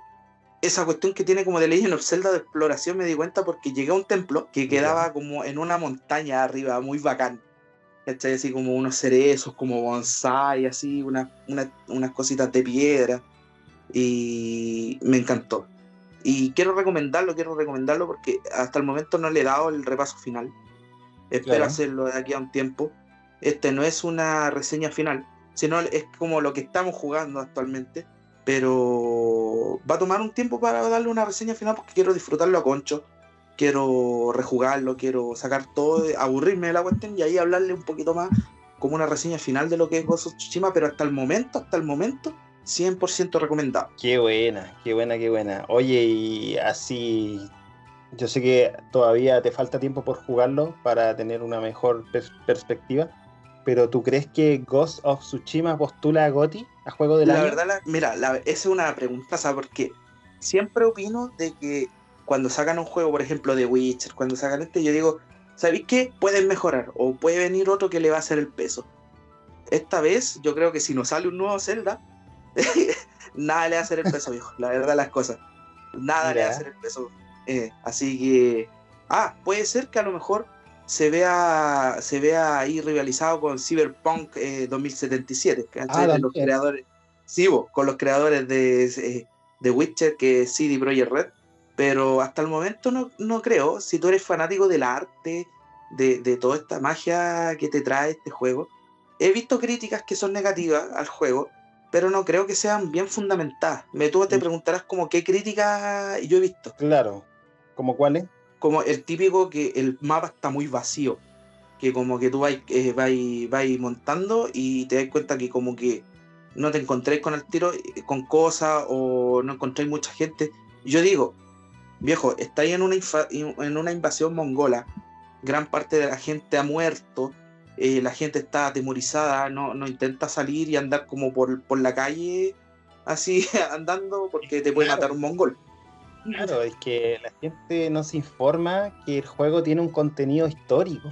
esa cuestión que tiene como de Legend of Zelda de exploración, me di cuenta porque llegué a un templo que quedaba como en una montaña arriba, muy bacán. ¿cachai? Así como unos cerezos, como bonsai, así, unas cositas de piedra. Y me encantó. Y quiero recomendarlo, quiero recomendarlo porque hasta el momento no le he dado el repaso final. Espero hacerlo de aquí a un tiempo. Este no es una reseña final, sino es como lo que estamos jugando actualmente. Pero va a tomar un tiempo para darle una reseña final porque quiero disfrutarlo a concho quiero rejugarlo, quiero sacar todo, aburrirme de la cuestión y ahí hablarle un poquito más como una reseña final de lo que es Ghost of Tsushima, pero hasta el momento, hasta el momento, 100% recomendado. Qué buena, qué buena, qué buena. Oye, y así, yo sé que todavía te falta tiempo por jugarlo para tener una mejor perspectiva, pero ¿tú crees que Ghost of Tsushima postula a GOTI, a juego de la... La verdad, mira, esa es una pregunta, ¿sabes? Porque siempre opino de que cuando sacan un juego, por ejemplo, de Witcher, cuando sacan este, yo digo, ¿sabéis qué? Pueden mejorar o puede venir otro que le va a hacer el peso. Esta vez, yo creo que si nos sale un nuevo Zelda, nada le va a hacer el peso, viejo. La verdad, las cosas. Nada le va a hacer el peso. Eh, así que. Ah, puede ser que a lo mejor se vea, se vea ahí rivalizado con Cyberpunk 2077, eh, ah, los creadores. Sí, con los creadores de, eh, de Witcher, que es CD Projekt Red pero hasta el momento no, no creo. Si tú eres fanático del arte, de, de, toda esta magia que te trae este juego, he visto críticas que son negativas al juego, pero no creo que sean bien fundamentadas. Me tú te preguntarás como qué críticas yo he visto. Claro, ¿como cuáles? Como el típico que el mapa está muy vacío, que como que tú vais, eh, montando y te das cuenta que como que no te encontréis con el tiro, eh, con cosas o no encontréis mucha gente. Yo digo, viejo, estáis en una, en una invasión mongola, gran parte de la gente ha muerto, eh, la gente está atemorizada, no, no intenta salir y andar como por, por la calle así andando porque te puede matar un mongol. Claro, es que la gente no se informa que el juego tiene un contenido histórico.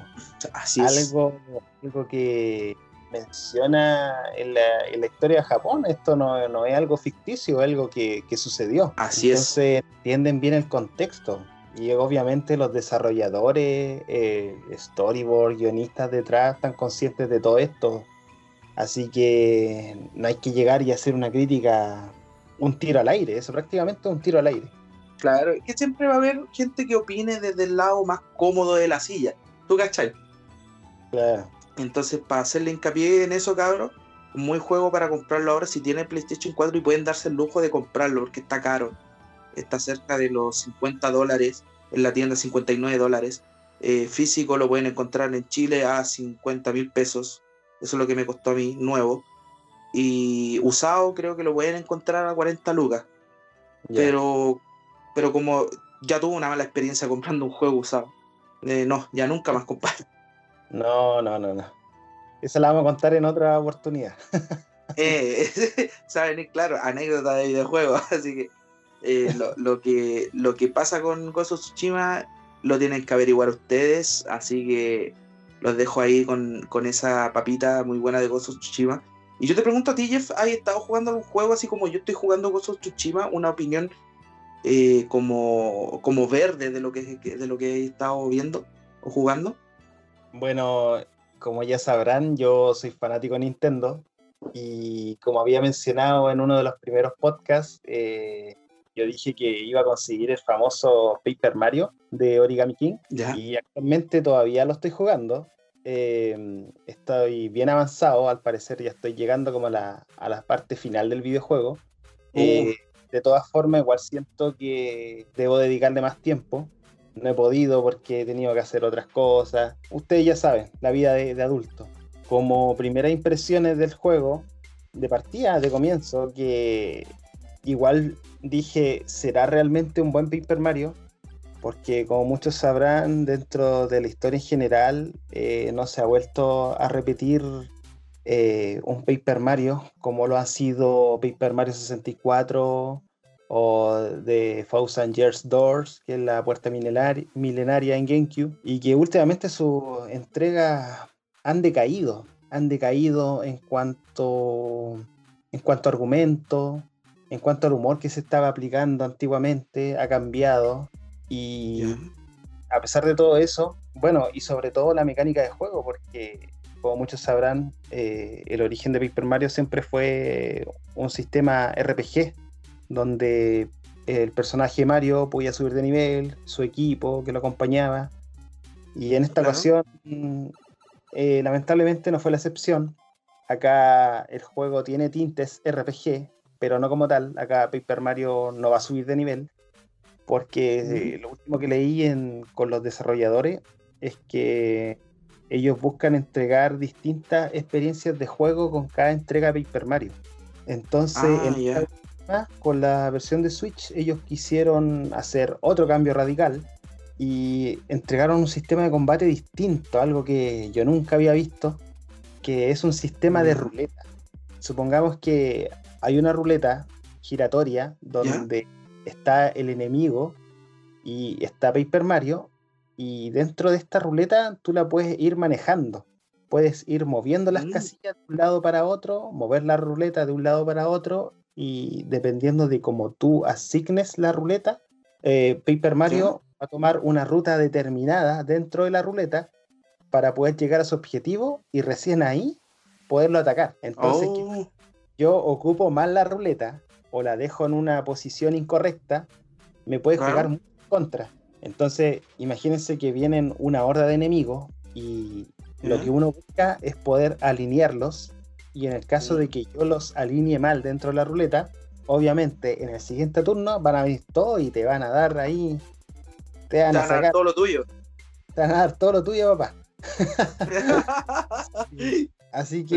Así es. Algo, algo que, menciona en la, historia de Japón. Esto no, es algo ficticio, es algo que, sucedió. Así Entonces, entienden bien el contexto. Y obviamente los desarrolladores, eh, storyboard, guionistas detrás están conscientes de todo esto. Así que no hay que llegar y hacer una crítica, un tiro al aire, eso prácticamente es un tiro al aire. Claro, es que siempre va a haber gente que opine desde el lado más cómodo de la silla. ¿Tú cachai? Claro. Entonces, para hacerle hincapié en eso, cabrón, muy juego para comprarlo ahora si tienen PlayStation 4 y pueden darse el lujo de comprarlo porque está caro. Está cerca de los 50 dólares, en la tienda 59 dólares. Eh, físico lo pueden encontrar en Chile a 50 mil pesos. Eso es lo que me costó a mí, nuevo. Y usado creo que lo pueden encontrar a 40 lucas. Pero, pero como ya tuve una mala experiencia comprando un juego usado. Eh, no, ya nunca más compadre. No, no, no, no. Eso la vamos a contar en otra oportunidad. eh, saben, claro, anécdota de videojuegos, así que, eh, lo, que lo que pasa con of Tsushima lo tienen que averiguar ustedes, así que los dejo ahí con, esa papita muy buena de of Tsushima. Y yo te pregunto a ti, Jeff, ¿has estado jugando algún juego así como yo estoy jugando of Tsushima? Una opinión eh, como, como verde de lo que, de lo que he estado viendo o jugando. Bueno, como ya sabrán, yo soy fanático de Nintendo y como había mencionado en uno de los primeros podcasts, eh, yo dije que iba a conseguir el famoso Paper Mario de Origami King y actualmente todavía lo estoy jugando. Em, estoy bien avanzado, al parecer ya estoy llegando como a la, a la parte final del videojuego. Eh, de todas formas, igual siento que debo dedicarle más tiempo no he podido porque he tenido que hacer otras cosas. Ustedes ya saben, la vida de, adulto. Como primeras impresiones del juego, de partida, de comienzo, que igual dije, ¿será realmente un buen Paper Mario? porque como muchos sabrán, dentro de la historia en general eh, no se ha vuelto a repetir eh, un Paper Mario como lo ha sido Paper Mario 64 o de Thousand Years Doors, que es la puerta milenaria en GameCube, y que últimamente sus entregas han decaído, han decaído en cuanto, en cuanto a argumento, en cuanto al humor que se estaba aplicando antiguamente, ha cambiado. Y a pesar de todo eso, bueno, y sobre todo la mecánica de juego, porque como muchos sabrán, eh, el origen de Paper Mario siempre fue un sistema RPG, donde el personaje Mario podía subir de nivel, su equipo que lo acompañaba. Y en esta ocasión, eh, lamentablemente no fue la excepción. Acá el juego tiene tintes RPG, pero no como tal. Acá Paper Mario no va a subir de nivel, porque lo último que leí con los desarrolladores es que ellos buscan entregar distintas experiencias de juego con cada entrega de Paper Mario. Entonces, ah, con la versión de Switch, ellos quisieron hacer otro cambio radical y entregaron un sistema de combate distinto, algo que yo nunca había visto, que es un sistema de ruleta. Supongamos que hay una ruleta giratoria donde está el enemigo y está Paper Mario y dentro de esta ruleta tú la puedes ir manejando. Puedes ir moviendo las mm. casillas de un lado para otro, mover la ruleta de un lado para otro y dependiendo de cómo tú asignes la ruleta, eh, Paper Mario va a tomar una ruta determinada dentro de la ruleta para poder llegar a su objetivo y recién ahí poderlo atacar. Entonces, oh yo ocupo mal la ruleta o la dejo en una posición incorrecta, me puede jugar en contra. Entonces, imagínense que vienen una horda de enemigos y lo que uno busca es poder alinearlos. Y en el caso de que yo los alinee mal dentro de la ruleta, obviamente en el siguiente turno van a venir todos y te van a dar ahí. Te van, a, dar todo lo tuyo. Te van a dar todo lo tuyo, papá. Así que.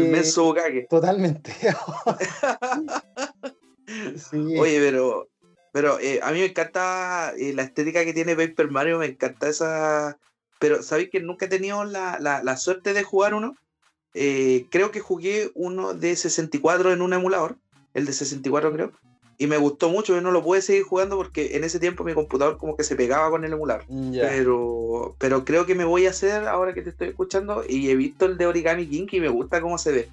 Totalmente. Oye, pero. Pero eh, a mí me encanta eh, la estética que tiene Paper Mario, me encanta esa. Pero, ¿sabéis que nunca he tenido la, suerte de jugar uno? Eh, creo que jugué uno de 64 en un emulador, el de 64 creo y me gustó mucho, yo no lo pude seguir jugando porque en ese tiempo mi computador como que se pegaba con el emular. Mm, pero, pero creo que me voy a hacer ahora que te estoy escuchando y he visto el de Origami King y me gusta cómo se ve.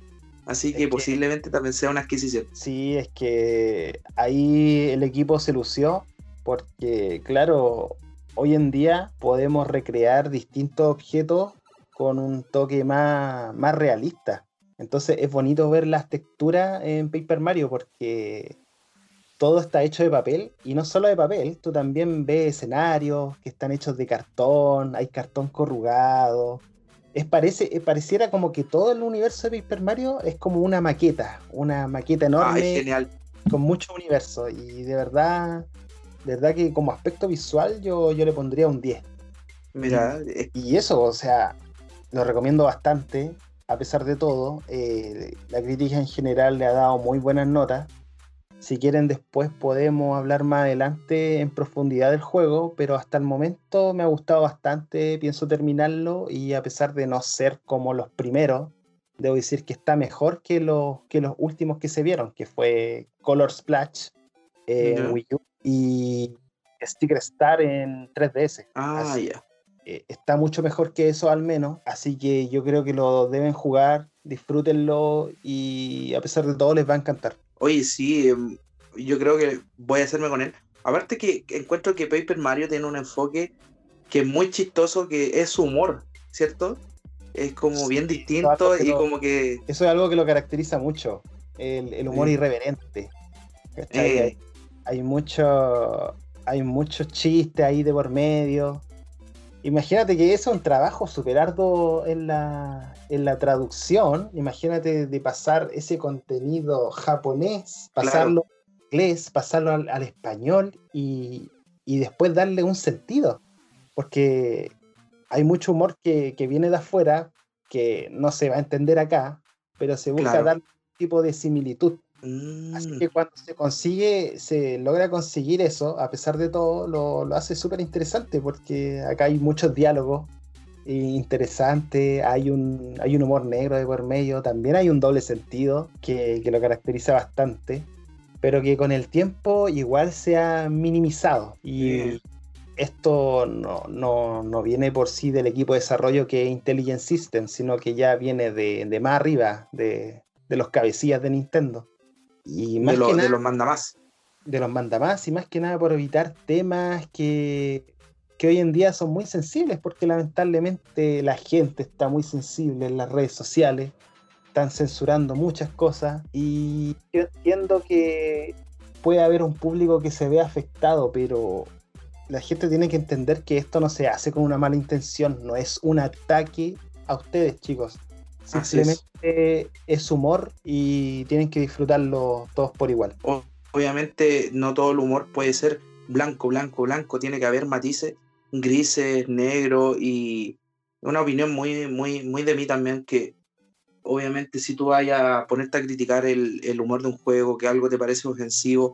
Así que, posiblemente también sea una adquisición. Sí, es que ahí el equipo se lució porque, claro, hoy en día podemos recrear distintos objetos con un toque más, más realista. Entonces es bonito ver las texturas en Paper Mario porque todo está hecho de papel y no solo de papel, tú también ves escenarios que están hechos de cartón, hay cartón corrugado. Es parece, eh, pareciera como que todo el universo de Paper Mario es como una maqueta, una maqueta enorme genial. con mucho universo y de verdad, de verdad que como aspecto visual yo, yo le pondría un 10. Mira, y, eso, o sea, lo recomiendo bastante, a pesar de todo, eh, la crítica en general le ha dado muy buenas notas si quieren después podemos hablar más adelante en profundidad del juego, pero hasta el momento me ha gustado bastante, pienso terminarlo y a pesar de no ser como los primeros, debo decir que está mejor que los, que los últimos que se vieron, que fue Color Splash en Wii U y Sticker Star en 3DS. Ah, ya. Eh, está mucho mejor que eso al menos, así que yo creo que lo deben jugar, disfrútenlo y a pesar de todo les va a encantar. Oye, sí, em, yo creo que voy a hacerme con él. Aparte que encuentro que Paper Mario tiene un enfoque que es muy chistoso, que es su humor, ¿cierto? Es como bien distinto y como que... Eso es algo que lo caracteriza mucho, el, humor irreverente. Eh. Hay, mucho, hay muchos chistes ahí de por medio. Imagínate que eso es un trabajo super arduo en la, en la traducción. Imagínate de pasar ese contenido japonés, pasarlo al inglés, pasarlo al, español y, después darle un sentido. Porque hay mucho humor que, viene de afuera que no se va a entender acá, pero se busca dar un tipo de similitud. Así mm. que cuando se consigue, se logra conseguir eso, a pesar de todo, lo, lo hace súper interesante porque acá hay muchos diálogos interesantes, hay un, hay un humor negro de por medio, también hay un doble sentido que, que lo caracteriza bastante, pero que con el tiempo igual se ha minimizado. Y esto no, no, no, viene por sí del equipo de desarrollo que es Intelligent Systems, sino que ya viene de, de más arriba, de, de los cabecillas de Nintendo. Y más de, que nada, de los mandamás. De los mandamás y más que nada por evitar temas que, que hoy en día son muy sensibles, porque lamentablemente la gente está muy sensible en las redes sociales, están censurando muchas cosas y yo entiendo que puede haber un público que se vea afectado, pero la gente tiene que entender que esto no se hace con una mala intención, no es un ataque a ustedes, chicos. Simplemente es. humor y tienen que disfrutarlo todos por igual. Obviamente no todo el humor puede ser blanco, blanco, blanco, tiene que haber matices grises, negro y una opinión muy, muy, muy de mí también que obviamente si tú vayas a ponerte a criticar el, el humor de un juego, que algo te parece ofensivo,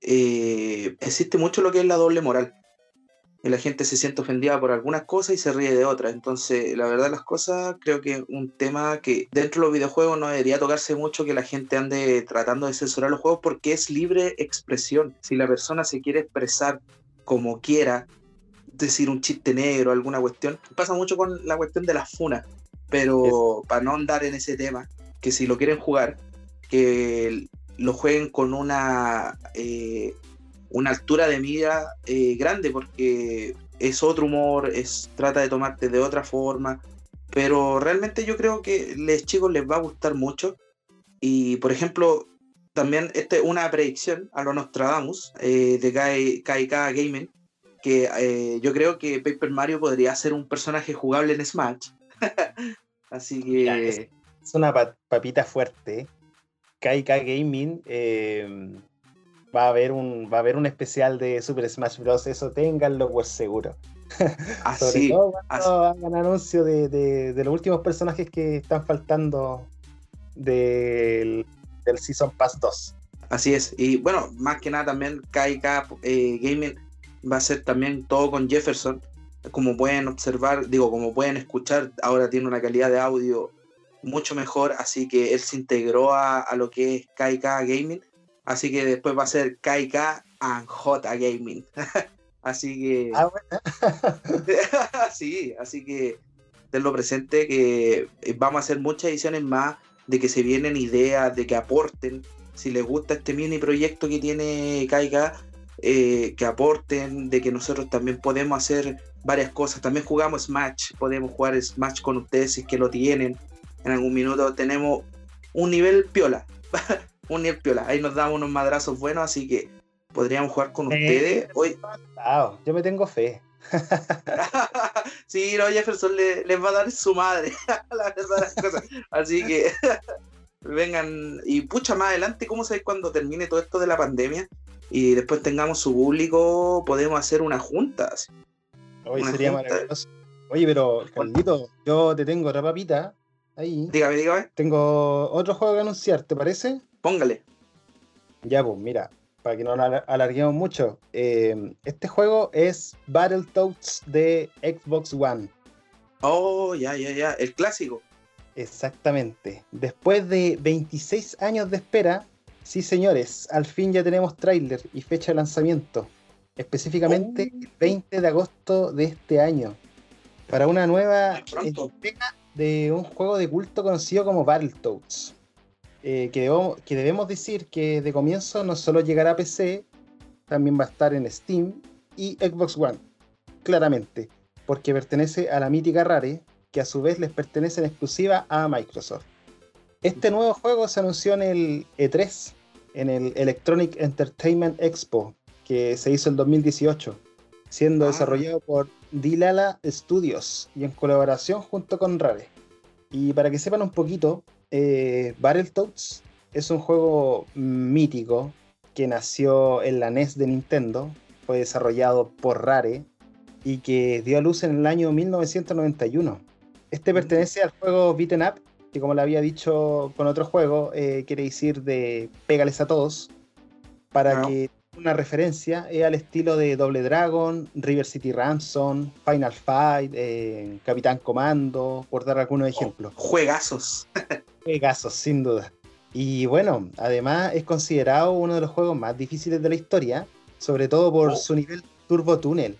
eh, existe mucho lo que es la doble moral la gente se siente ofendida por algunas cosas y se ríe de otras. Entonces, la verdad las cosas, creo que un tema que dentro de los videojuegos no debería tocarse mucho que la gente ande tratando de censurar los juegos porque es libre expresión. Si la persona se quiere expresar como quiera, decir un chiste negro, alguna cuestión, pasa mucho con la cuestión de las funas, pero para no andar en ese tema, que si lo quieren jugar, que lo jueguen con una eh, una altura de mira eh, grande porque es otro humor, es, trata de tomarte de otra forma, pero realmente yo creo que a los chicos les va a gustar mucho. Y por ejemplo, también esta es una predicción a lo Nostradamus eh, de KK Gaming, que eh, yo creo que Paper Mario podría ser un personaje jugable en Smash. Así que... es, una papita fuerte. KK Gaming va a haber un, va a haber un especial de Super Smash Bros. Eso ténganlo por seguro. Así, Sobre todo cuando hagan anuncio de, de, los últimos personajes que están faltando del, del Season Pass 2. Así es. Y bueno, más que nada también KK eh, Gaming va a ser también todo con Jefferson. Como pueden observar, digo, como pueden escuchar, ahora tiene una calidad de audio mucho mejor, así que él se integró a, a lo que es KK Gaming Así que después va a ser KK and J Gaming. así que. Ah, sí, así que tenlo presente que eh, vamos a hacer muchas ediciones más, de que se vienen ideas, de que aporten. Si les gusta este mini proyecto que tiene KK, eh, que aporten, de que nosotros también podemos hacer varias cosas. También jugamos Smash, podemos jugar Smash con ustedes si es que lo tienen. En algún minuto tenemos un nivel piola. un piola. Ahí nos damos unos madrazos buenos, así que podríamos jugar con ustedes. Hoy... Yo me tengo fe. sí, no, Jefferson les va a dar su madre, la verdad las cosas. Así que vengan y pucha más adelante, ¿cómo sabéis cuando termine todo esto de la pandemia y después tengamos su público, podemos hacer una junta? Hoy sería maravilloso. Oye, pero Carlito, yo te tengo otra papita ahí. Dígame, dígame. Tengo otro juego que anunciar, ¿te parece? Póngale. Ya, pues, mira, para que no alarguemos mucho, eh, este juego es Battletoads de Xbox One. Oh, ya, ya, ya, el clásico. Exactamente. Después de 26 años de espera, sí señores, al fin ya tenemos tráiler y fecha de lanzamiento. Específicamente oh. el 20 de agosto de este año. Para una nueva entrega de un juego de culto conocido como Battletoads. Eh, que, debemos, decir que de comienzo no solo llegará a PC, también va a estar en Steam y Xbox One, claramente, porque pertenece a la mítica Rare, que a su vez les pertenece en exclusiva a Microsoft. Este nuevo juego se anunció en el E3, en el Electronic Entertainment Expo, que se hizo en 2018, siendo ah. desarrollado por Dilala Studios y en colaboración junto con Rare. Y para que sepan un poquito, eh, Battletoads es un juego mítico que nació en la NES de Nintendo, fue desarrollado por Rare y que dio a luz en el año 1991. Este mm. pertenece al juego Beaten Up que como le había dicho con otro juego, eh, quiere decir de pégales a todos, para que una referencia es al estilo de Double Dragon, River City Ransom, Final Fight, eh, Capitán Comando, por dar algunos ejemplos. juegazos. juegazos, sin duda. Y bueno, además es considerado uno de los juegos más difíciles de la historia, sobre todo por oh. su nivel Turbo Tunnel.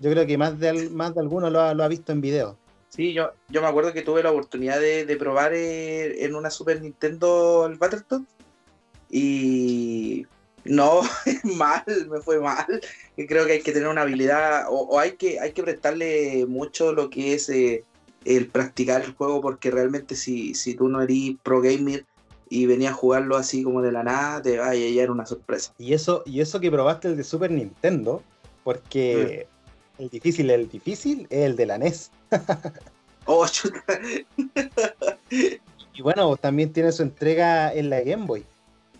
Yo creo que más de, más de alguno lo ha, visto en video. Sí, yo, yo me acuerdo que tuve la oportunidad de, probar eh, en una Super Nintendo el Battletoads y no, mal, me fue mal. Creo que hay que tener una habilidad o, hay, que, hay que prestarle mucho lo que es eh, el practicar el juego porque realmente si, si tú no eres pro gamer y venías a jugarlo así como de la nada, te va a llegar una sorpresa. Y eso, y eso que probaste el de Super Nintendo, porque mm. el difícil, el difícil es el de la NES. oh, y bueno, también tiene su entrega en la Game Boy.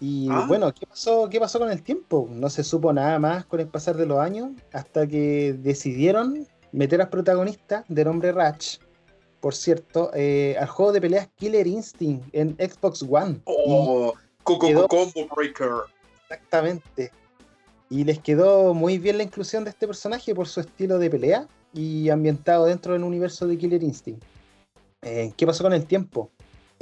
Y ah. bueno, ¿qué pasó, ¿qué pasó con el tiempo? No se supo nada más con el pasar de los años hasta que decidieron meter al protagonista de nombre Ratch, por cierto, eh, al juego de peleas Killer Instinct en Xbox One. Oh, Combo Breaker. Exactamente. Y les quedó muy bien la inclusión de este personaje por su estilo de pelea y ambientado dentro del universo de Killer Instinct. Eh, ¿Qué pasó con el tiempo?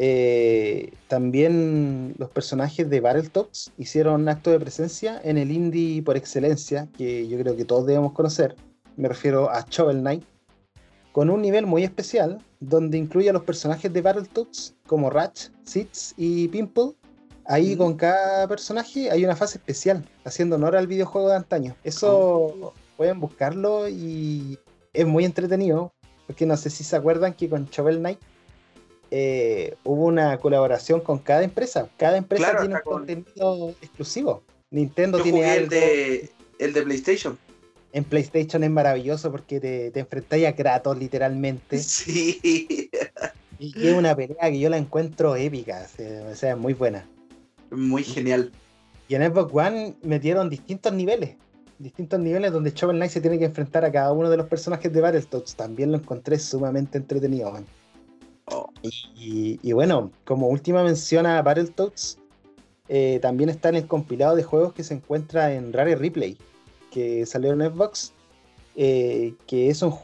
Eh, también los personajes de Battletoads hicieron acto de presencia en el indie por excelencia, que yo creo que todos debemos conocer. Me refiero a Shovel Knight, con un nivel muy especial, donde incluye a los personajes de Battletoads, como Ratch, Sitz y Pimple. Ahí mm. con cada personaje hay una fase especial, haciendo honor al videojuego de antaño. Eso oh. pueden buscarlo y es muy entretenido, porque no sé si se acuerdan que con Shovel Knight eh, hubo una colaboración con cada empresa. Cada empresa tiene un contenido exclusivo. Nintendo tiene el de, el de PlayStation. En PlayStation es maravilloso porque te, te enfrentáis a Kratos literalmente. Sí. Y es una pelea que yo la encuentro épica, o sea, muy buena. Muy genial. Y en Xbox One metieron distintos niveles, distintos niveles donde Shovel Knight se tiene que enfrentar a cada uno de los personajes de Battletoads. También lo encontré sumamente entretenido, man. Y, bueno, como última mención a Battletoads, eh, también está en el compilado de juegos que se encuentra en Rare Replay, que salió en Xbox, eh, que, es un,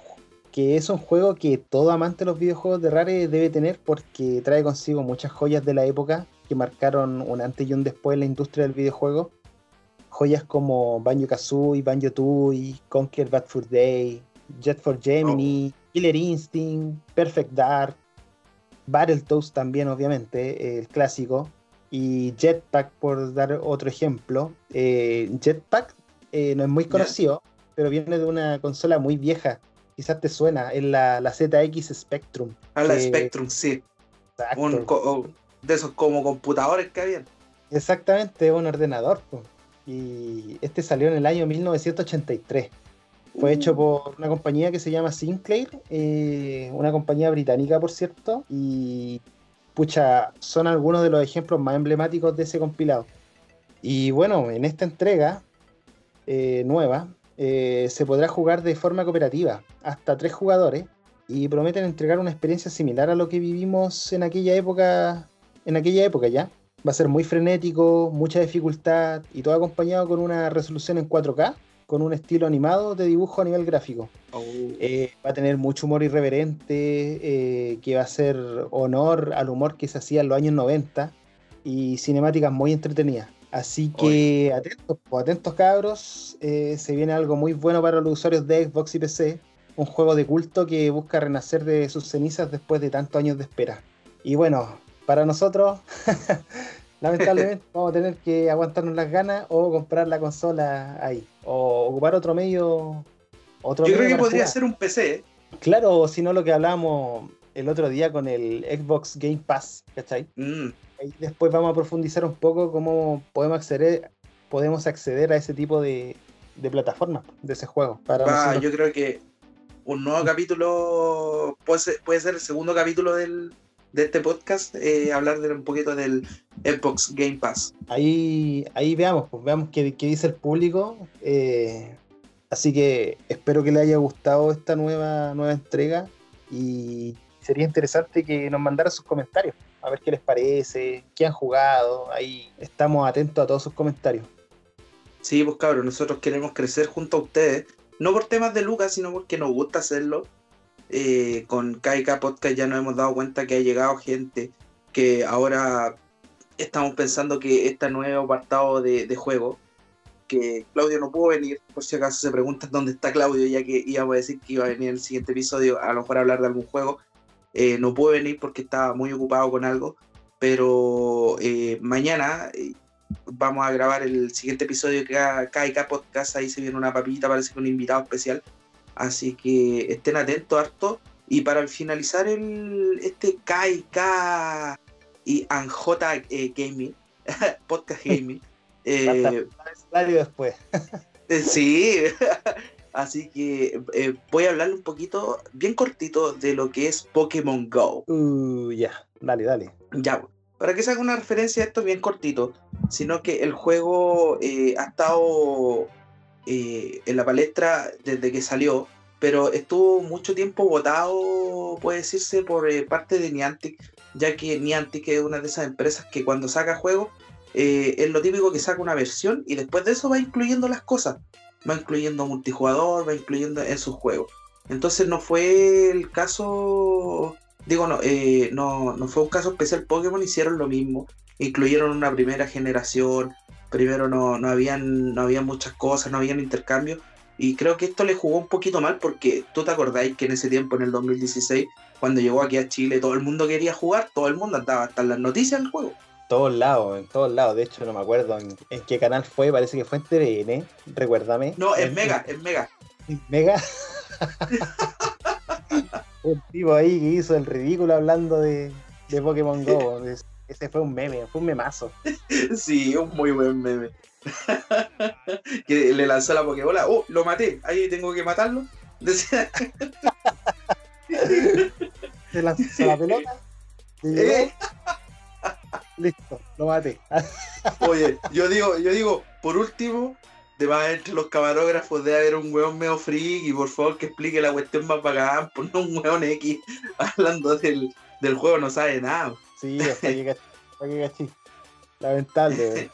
que es un juego que todo amante de los videojuegos de Rare debe tener porque trae consigo muchas joyas de la época que marcaron un antes y un después en la industria del videojuego. Joyas como Banjo Kazooie, Banjo Tooie, Conquer Bad Fur Day, Jet for Gemini, oh. Killer Instinct, Perfect Dark, Battletoads también, obviamente, el clásico. Y Jetpack, por dar otro ejemplo. Eh, Jetpack eh, no es muy conocido, pero viene de una consola muy vieja. Quizás te suena, es la, la ZX Spectrum. Ah, la Spectrum, sí. Oh, de esos como computadores que habían. Exactamente, un ordenador. Y este salió en el año 1983. Fue hecho uh. por una compañía que se llama Sinclair, eh, una compañía británica, por cierto, y pucha, son algunos de los ejemplos más emblemáticos de ese compilado. Y bueno, en esta entrega eh, nueva eh, se podrá jugar de forma cooperativa, hasta tres jugadores, y prometen entregar una experiencia similar a lo que vivimos en aquella época, en aquella época ya. Va a ser muy frenético, mucha dificultad y todo acompañado con una resolución en 4K con un estilo animado de dibujo a nivel gráfico. Oh. Eh, va a tener mucho humor irreverente, eh, que va a hacer honor al humor que se hacía en los años 90 y cinemáticas muy entretenidas. Así que atentos, pues, atentos cabros, eh, se viene algo muy bueno para los usuarios de Xbox y PC, un juego de culto que busca renacer de sus cenizas después de tantos años de espera. Y bueno, para nosotros lamentablemente vamos a tener que aguantarnos las ganas o comprar la consola ahí. O ocupar otro medio. Otro Yo creo que podría ser un PC. Claro, si no lo que hablábamos el otro día con el Xbox Game Pass, ¿cachai? Mm. Y después vamos a profundizar un poco cómo podemos acceder, podemos acceder a ese tipo de, de plataformas de ese juego. Para yo creo que un nuevo capítulo puede puede ser el segundo capítulo del, de este podcast eh, hablar de un poquito del Xbox Game Pass. Ahí, ahí veamos, pues veamos qué, qué dice el público. Eh, así que espero que le haya gustado esta nueva, nueva entrega y sería interesante que nos mandara sus comentarios a ver qué les parece, qué han jugado. Ahí estamos atentos a todos sus comentarios. Sí, pues cabros, nosotros queremos crecer junto a ustedes, no por temas de Lucas, sino porque nos gusta hacerlo. Eh, con KK Podcast ya nos hemos dado cuenta que ha llegado gente que ahora estamos pensando que este nuevo apartado de, de juego, que Claudio no pudo venir, por si acaso se preguntan dónde está Claudio, ya que íbamos a decir que iba a venir en el siguiente episodio, a lo mejor a hablar de algún juego. Eh, no pudo venir porque estaba muy ocupado con algo, pero eh, mañana vamos a grabar el siguiente episodio de KK Podcast. Ahí se viene una papita, parece que un invitado especial. Así que estén atentos, harto. Y para finalizar el, este KK y Anj eh, Gaming, Podcast Gaming. eh, después. Eh, sí, así que eh, voy a hablarle un poquito, bien cortito, de lo que es Pokémon Go. Uh, ya, dale, dale. Ya, para que se haga una referencia a esto bien cortito, sino que el juego eh, ha estado en la palestra desde que salió, pero estuvo mucho tiempo votado, puede decirse, por parte de Niantic, ya que Niantic es una de esas empresas que cuando saca juegos es lo típico que saca una versión y después de eso va incluyendo las cosas, va incluyendo multijugador, va incluyendo en sus juegos. Entonces no fue el caso digo, no, eh, no, no fue un caso especial. Pokémon, hicieron lo mismo, incluyeron una primera generación, primero no, no, habían, no habían muchas cosas, no habían intercambios, y creo que esto le jugó un poquito mal porque tú te acordáis que en ese tiempo, en el 2016, cuando llegó aquí a Chile, todo el mundo quería jugar, todo el mundo andaba hasta en las noticias del juego. Todos lados, en todos lados. De hecho, no me acuerdo en, en, qué canal fue. Parece que fue en TVN. Recuérdame. No, es Mega, es Mega. Mega. un tipo ahí que hizo el ridículo hablando de, de Pokémon Go. Ese fue un meme, fue un memazo. Sí, un muy buen meme. que le lanzó la Pokébola. Oh, lo maté. Ahí tengo que matarlo. Se lanzó la pelota. ¿Eh? Listo, lo maté. Oye, yo digo, yo digo, por último, de más entre los camarógrafos debe haber un weón medio freak y por favor que explique la cuestión más bacán, por no un weón X hablando del, del juego no sabe nada. Sí, hasta que cachí. Lamentable.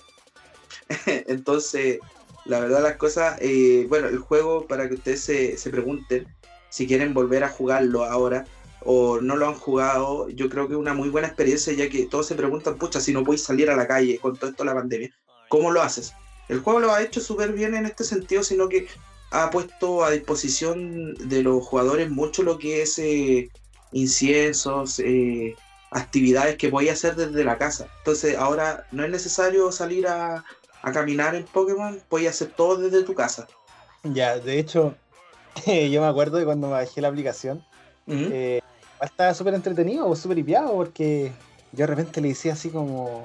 Entonces, la verdad las cosas, eh, bueno, el juego para que ustedes se, se pregunten si quieren volver a jugarlo ahora o no lo han jugado, yo creo que es una muy buena experiencia ya que todos se preguntan, pucha, si no puedes salir a la calle con todo esto de la pandemia, ¿cómo lo haces? El juego lo ha hecho súper bien en este sentido, sino que ha puesto a disposición de los jugadores mucho lo que es eh, inciensos, eh, actividades que podía hacer desde la casa. Entonces ahora no es necesario salir a, a caminar en Pokémon, puedes hacer todo desde tu casa. Ya, de hecho, yo me acuerdo de cuando me bajé la aplicación, uh -huh. eh, estaba súper entretenido, súper hipiado, porque yo de repente le decía así como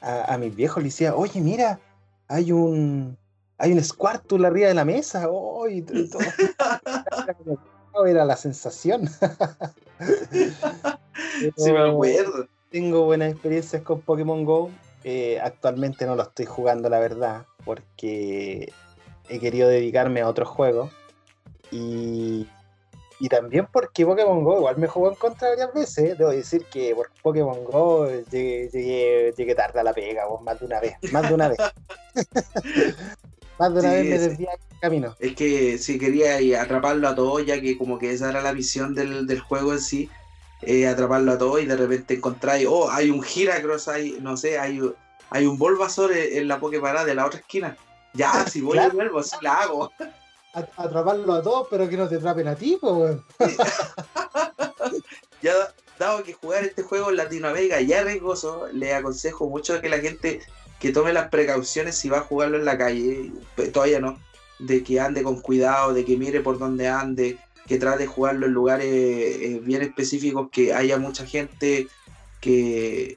a, a mis viejos, le decía, oye, mira, hay un hay un Squirtle arriba de la mesa. Oh, y todo. Era la sensación. sí, me acuerdo. Tengo buenas experiencias con Pokémon Go. Eh, actualmente no lo estoy jugando, la verdad, porque he querido dedicarme a otros juegos. Y, y también porque Pokémon Go igual me jugó en contra varias veces. Debo decir que por Pokémon Go llegué, llegué, llegué tarde a la pega, vos, más de una vez. Más de una vez. más de una sí, vez me desvié el camino. Es que si quería atraparlo a todos, ya que como que esa era la misión del, del juego en sí, eh, atraparlo a todos y de repente encontráis, oh, hay un Giracross, hay, no sé, hay, hay un Bulbasaur en la Poképarada de la otra esquina. Ya, si voy claro. y vuelvo, sí la hago. Atraparlo a todos, pero que no te atrapen a ti, pues, Ya, dado que jugar este juego en Latinoamérica ya es riesgoso, le aconsejo mucho que la gente que tome las precauciones si va a jugarlo en la calle, todavía no, de que ande con cuidado, de que mire por dónde ande, que trate de jugarlo en lugares eh, bien específicos, que haya mucha gente que,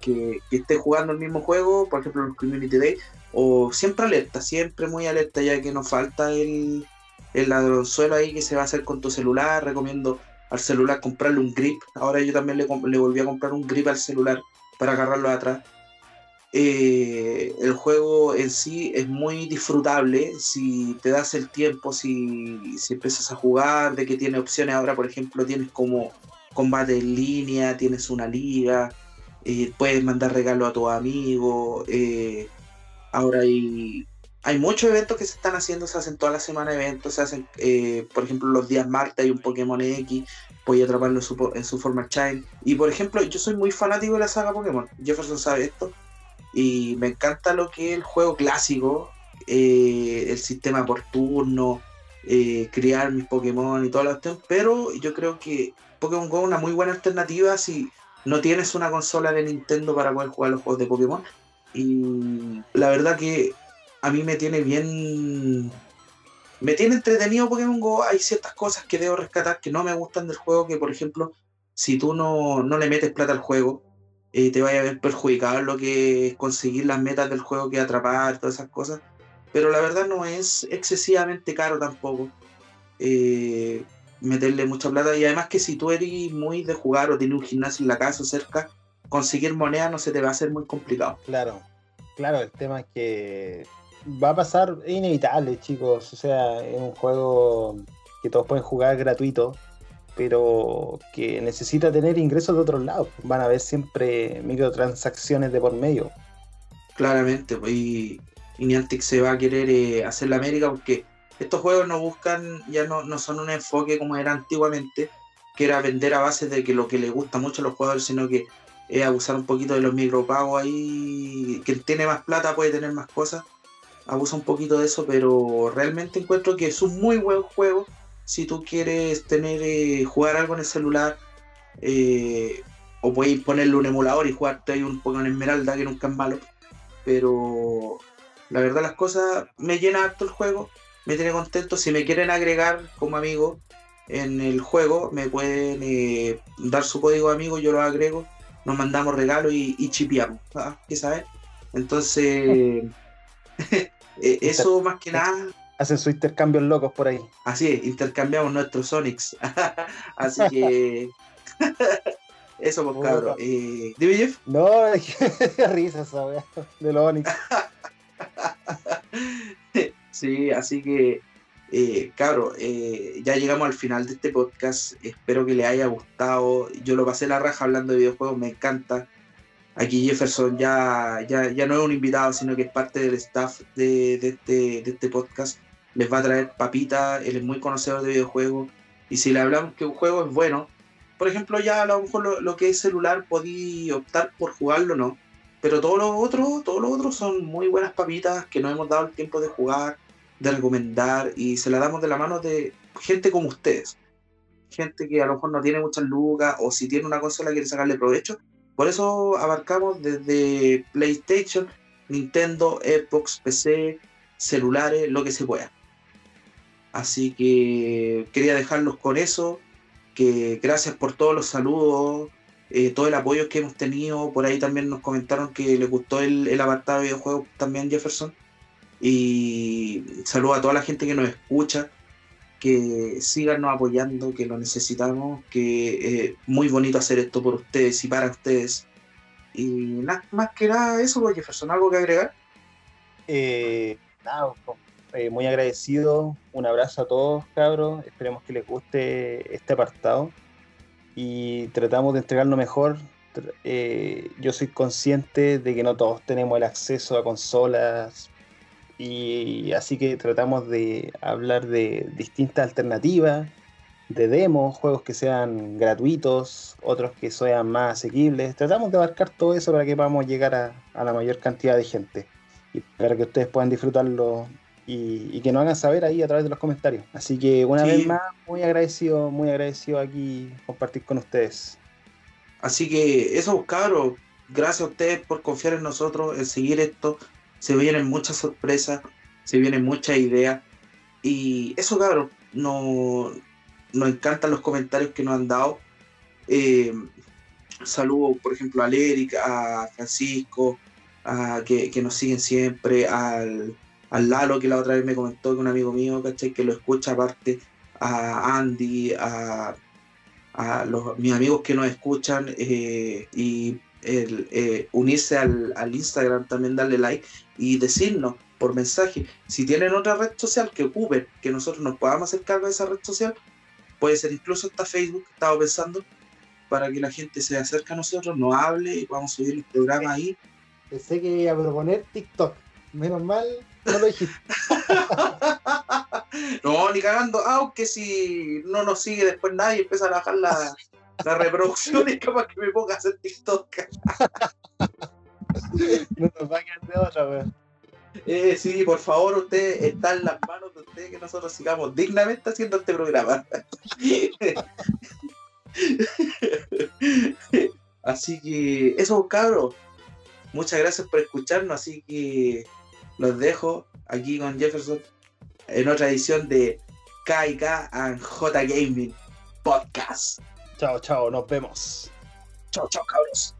que, que, esté jugando el mismo juego, por ejemplo los Community Day, o siempre alerta, siempre muy alerta, ya que nos falta el, el ladronzuelo ahí que se va a hacer con tu celular, recomiendo al celular comprarle un grip, ahora yo también le, le volví a comprar un grip al celular para agarrarlo atrás. Eh, el juego en sí es muy disfrutable si te das el tiempo, si, si empiezas a jugar, de que tiene opciones. Ahora, por ejemplo, tienes como combate en línea, tienes una liga, eh, puedes mandar regalo a tus amigos, eh, ahora hay, muchos eventos que se están haciendo, se hacen toda la semana eventos, se hacen, eh, por ejemplo, los días martes hay un Pokémon X, puedes atraparlo en su, en su forma Child. Y por ejemplo, yo soy muy fanático de la saga Pokémon, Jefferson sabe esto, y me encanta lo que es el juego clásico, el sistema por turno, criar mis Pokémon y toda la cuestión, pero yo creo que Pokémon Go es una muy buena alternativa si no tienes una consola de Nintendo para poder jugar los juegos de Pokémon. Y la verdad que a mí me tiene bien. Me tiene entretenido Pokémon Go. Hay ciertas cosas que debo rescatar que no me gustan del juego. Que por ejemplo, si tú no, le metes plata al juego, eh, te vaya a ver perjudicado lo que es conseguir las metas del juego, que atrapar, todas esas cosas. Pero la verdad no es excesivamente caro tampoco. Eh, meterle mucha plata. Y además que si tú eres muy de jugar o tienes un gimnasio en la casa o cerca, conseguir moneda no se te va a hacer muy complicado. Claro, claro, el tema es que va a pasar, es inevitable, chicos. O sea, es un juego que todos pueden jugar gratuito, pero que necesita tener ingresos de otros lados. Van a haber siempre microtransacciones de por medio. Claramente, pues, y, Niantic se va a querer eh, hacer la América porque estos juegos no buscan, ya no, no son un enfoque como era antiguamente, que era vender a base de que lo que le gusta mucho a los jugadores, sino que abusar un poquito de los micropagos ahí, que tiene más plata puede tener más cosas, abusa un poquito de eso, pero realmente encuentro que es un muy buen juego. Si tú quieres tener eh, jugar algo en el celular, eh, o puedes ponerle un emulador y jugarte ahí un Pokémon Esmeralda, que nunca es malo, pero la verdad las cosas me llena harto el juego, me tiene contento. Si me quieren agregar como amigo en el juego, me pueden eh, dar su código amigo, yo lo agrego, nos mandamos regalos y, y chipeamos, ¿ah? ¿qué sabes? Entonces, eh, eso más que nada. Hacen sus intercambios locos por ahí. Así es, intercambiamos nuestros Sonics. Así que. eso, pues, cabrón. Eh, ¿Dime, Jeff? No, es que risa esa de los Onix. Sí, así que, eh, cabro, eh, ya llegamos al final de este podcast. Espero que les haya gustado. Yo lo pasé la raja hablando de videojuegos, me encanta. Aquí Jefferson ya, ya, ya no es un invitado, sino que es parte del staff de, este, de este podcast. Les va a traer papita, él es muy conocedor de videojuegos. Y si le hablamos que un juego es bueno, por ejemplo, ya a lo mejor lo, que es celular podí optar por jugarlo, ¿no? Pero todo lo otro, todo lo otro son muy buenas papitas que no hemos dado el tiempo de jugar de recomendar y se la damos de la mano de gente como ustedes. Gente que a lo mejor no tiene muchas lucas o si tiene una consola quiere sacarle provecho. Por eso abarcamos desde PlayStation, Nintendo, Xbox, PC, celulares, lo que se pueda. Así que quería dejarlos con eso. Que gracias por todos los saludos, eh, todo el apoyo que hemos tenido. Por ahí también nos comentaron que les gustó el, el apartado de videojuegos también, Jefferson. Y saludo a toda la gente que nos escucha, que sigan apoyando, que lo necesitamos, que es muy bonito hacer esto por ustedes y para ustedes. Y nada, más que nada eso, porque Jefferson, ¿algo que agregar? Eh, nada, eh, muy agradecido, un abrazo a todos, cabros, esperemos que les guste este apartado y tratamos de entregar lo mejor. Eh, yo soy consciente de que no todos tenemos el acceso a consolas, y así que tratamos de hablar de distintas alternativas, de demos, juegos que sean gratuitos, otros que sean más asequibles. Tratamos de abarcar todo eso para que podamos llegar a, la mayor cantidad de gente y para que ustedes puedan disfrutarlo y, que nos hagan saber ahí a través de los comentarios. Así que una vez más, muy agradecido, muy agradecido aquí compartir con ustedes. Así que eso, cabros, gracias a ustedes por confiar en nosotros, en seguir esto se vienen muchas sorpresas, se vienen muchas ideas. Y eso, cabrón, no, nos encantan los comentarios que nos han dado. Eh, saludo, por ejemplo, a Eric, a Francisco, a, que, nos siguen siempre, al, al, Lalo, que la otra vez me comentó que un amigo mío, ¿cachai? Que lo escucha aparte, a Andy, a, a los, mis amigos que nos escuchan eh, y eh, unirse al, al, Instagram, también darle like y decirnos por mensaje si tienen otra red social que ocupen, que nosotros nos podamos hacer cargo de esa red social. Puede ser incluso esta Facebook, estaba pensando. para que la gente se acerque a nosotros, nos hable y podamos subir el programa ahí. Pensé que iba a proponer TikTok. Menos mal, no lo dijiste. no, ni cagando, aunque si no nos sigue después nadie empieza a bajar la, la reproducción y capaz que me ponga a hacer TikTok. no nos va a quedar de otra, weón. Eh, sí, por favor, usted está en las manos de usted que nosotros sigamos dignamente haciendo este programa. Así que eso, cabros. Muchas gracias por escucharnos. Así que los dejo aquí con Jefferson en otra edición de KK and J Gaming Podcast. Chao, chao, nos vemos. Chao, chao, cabros.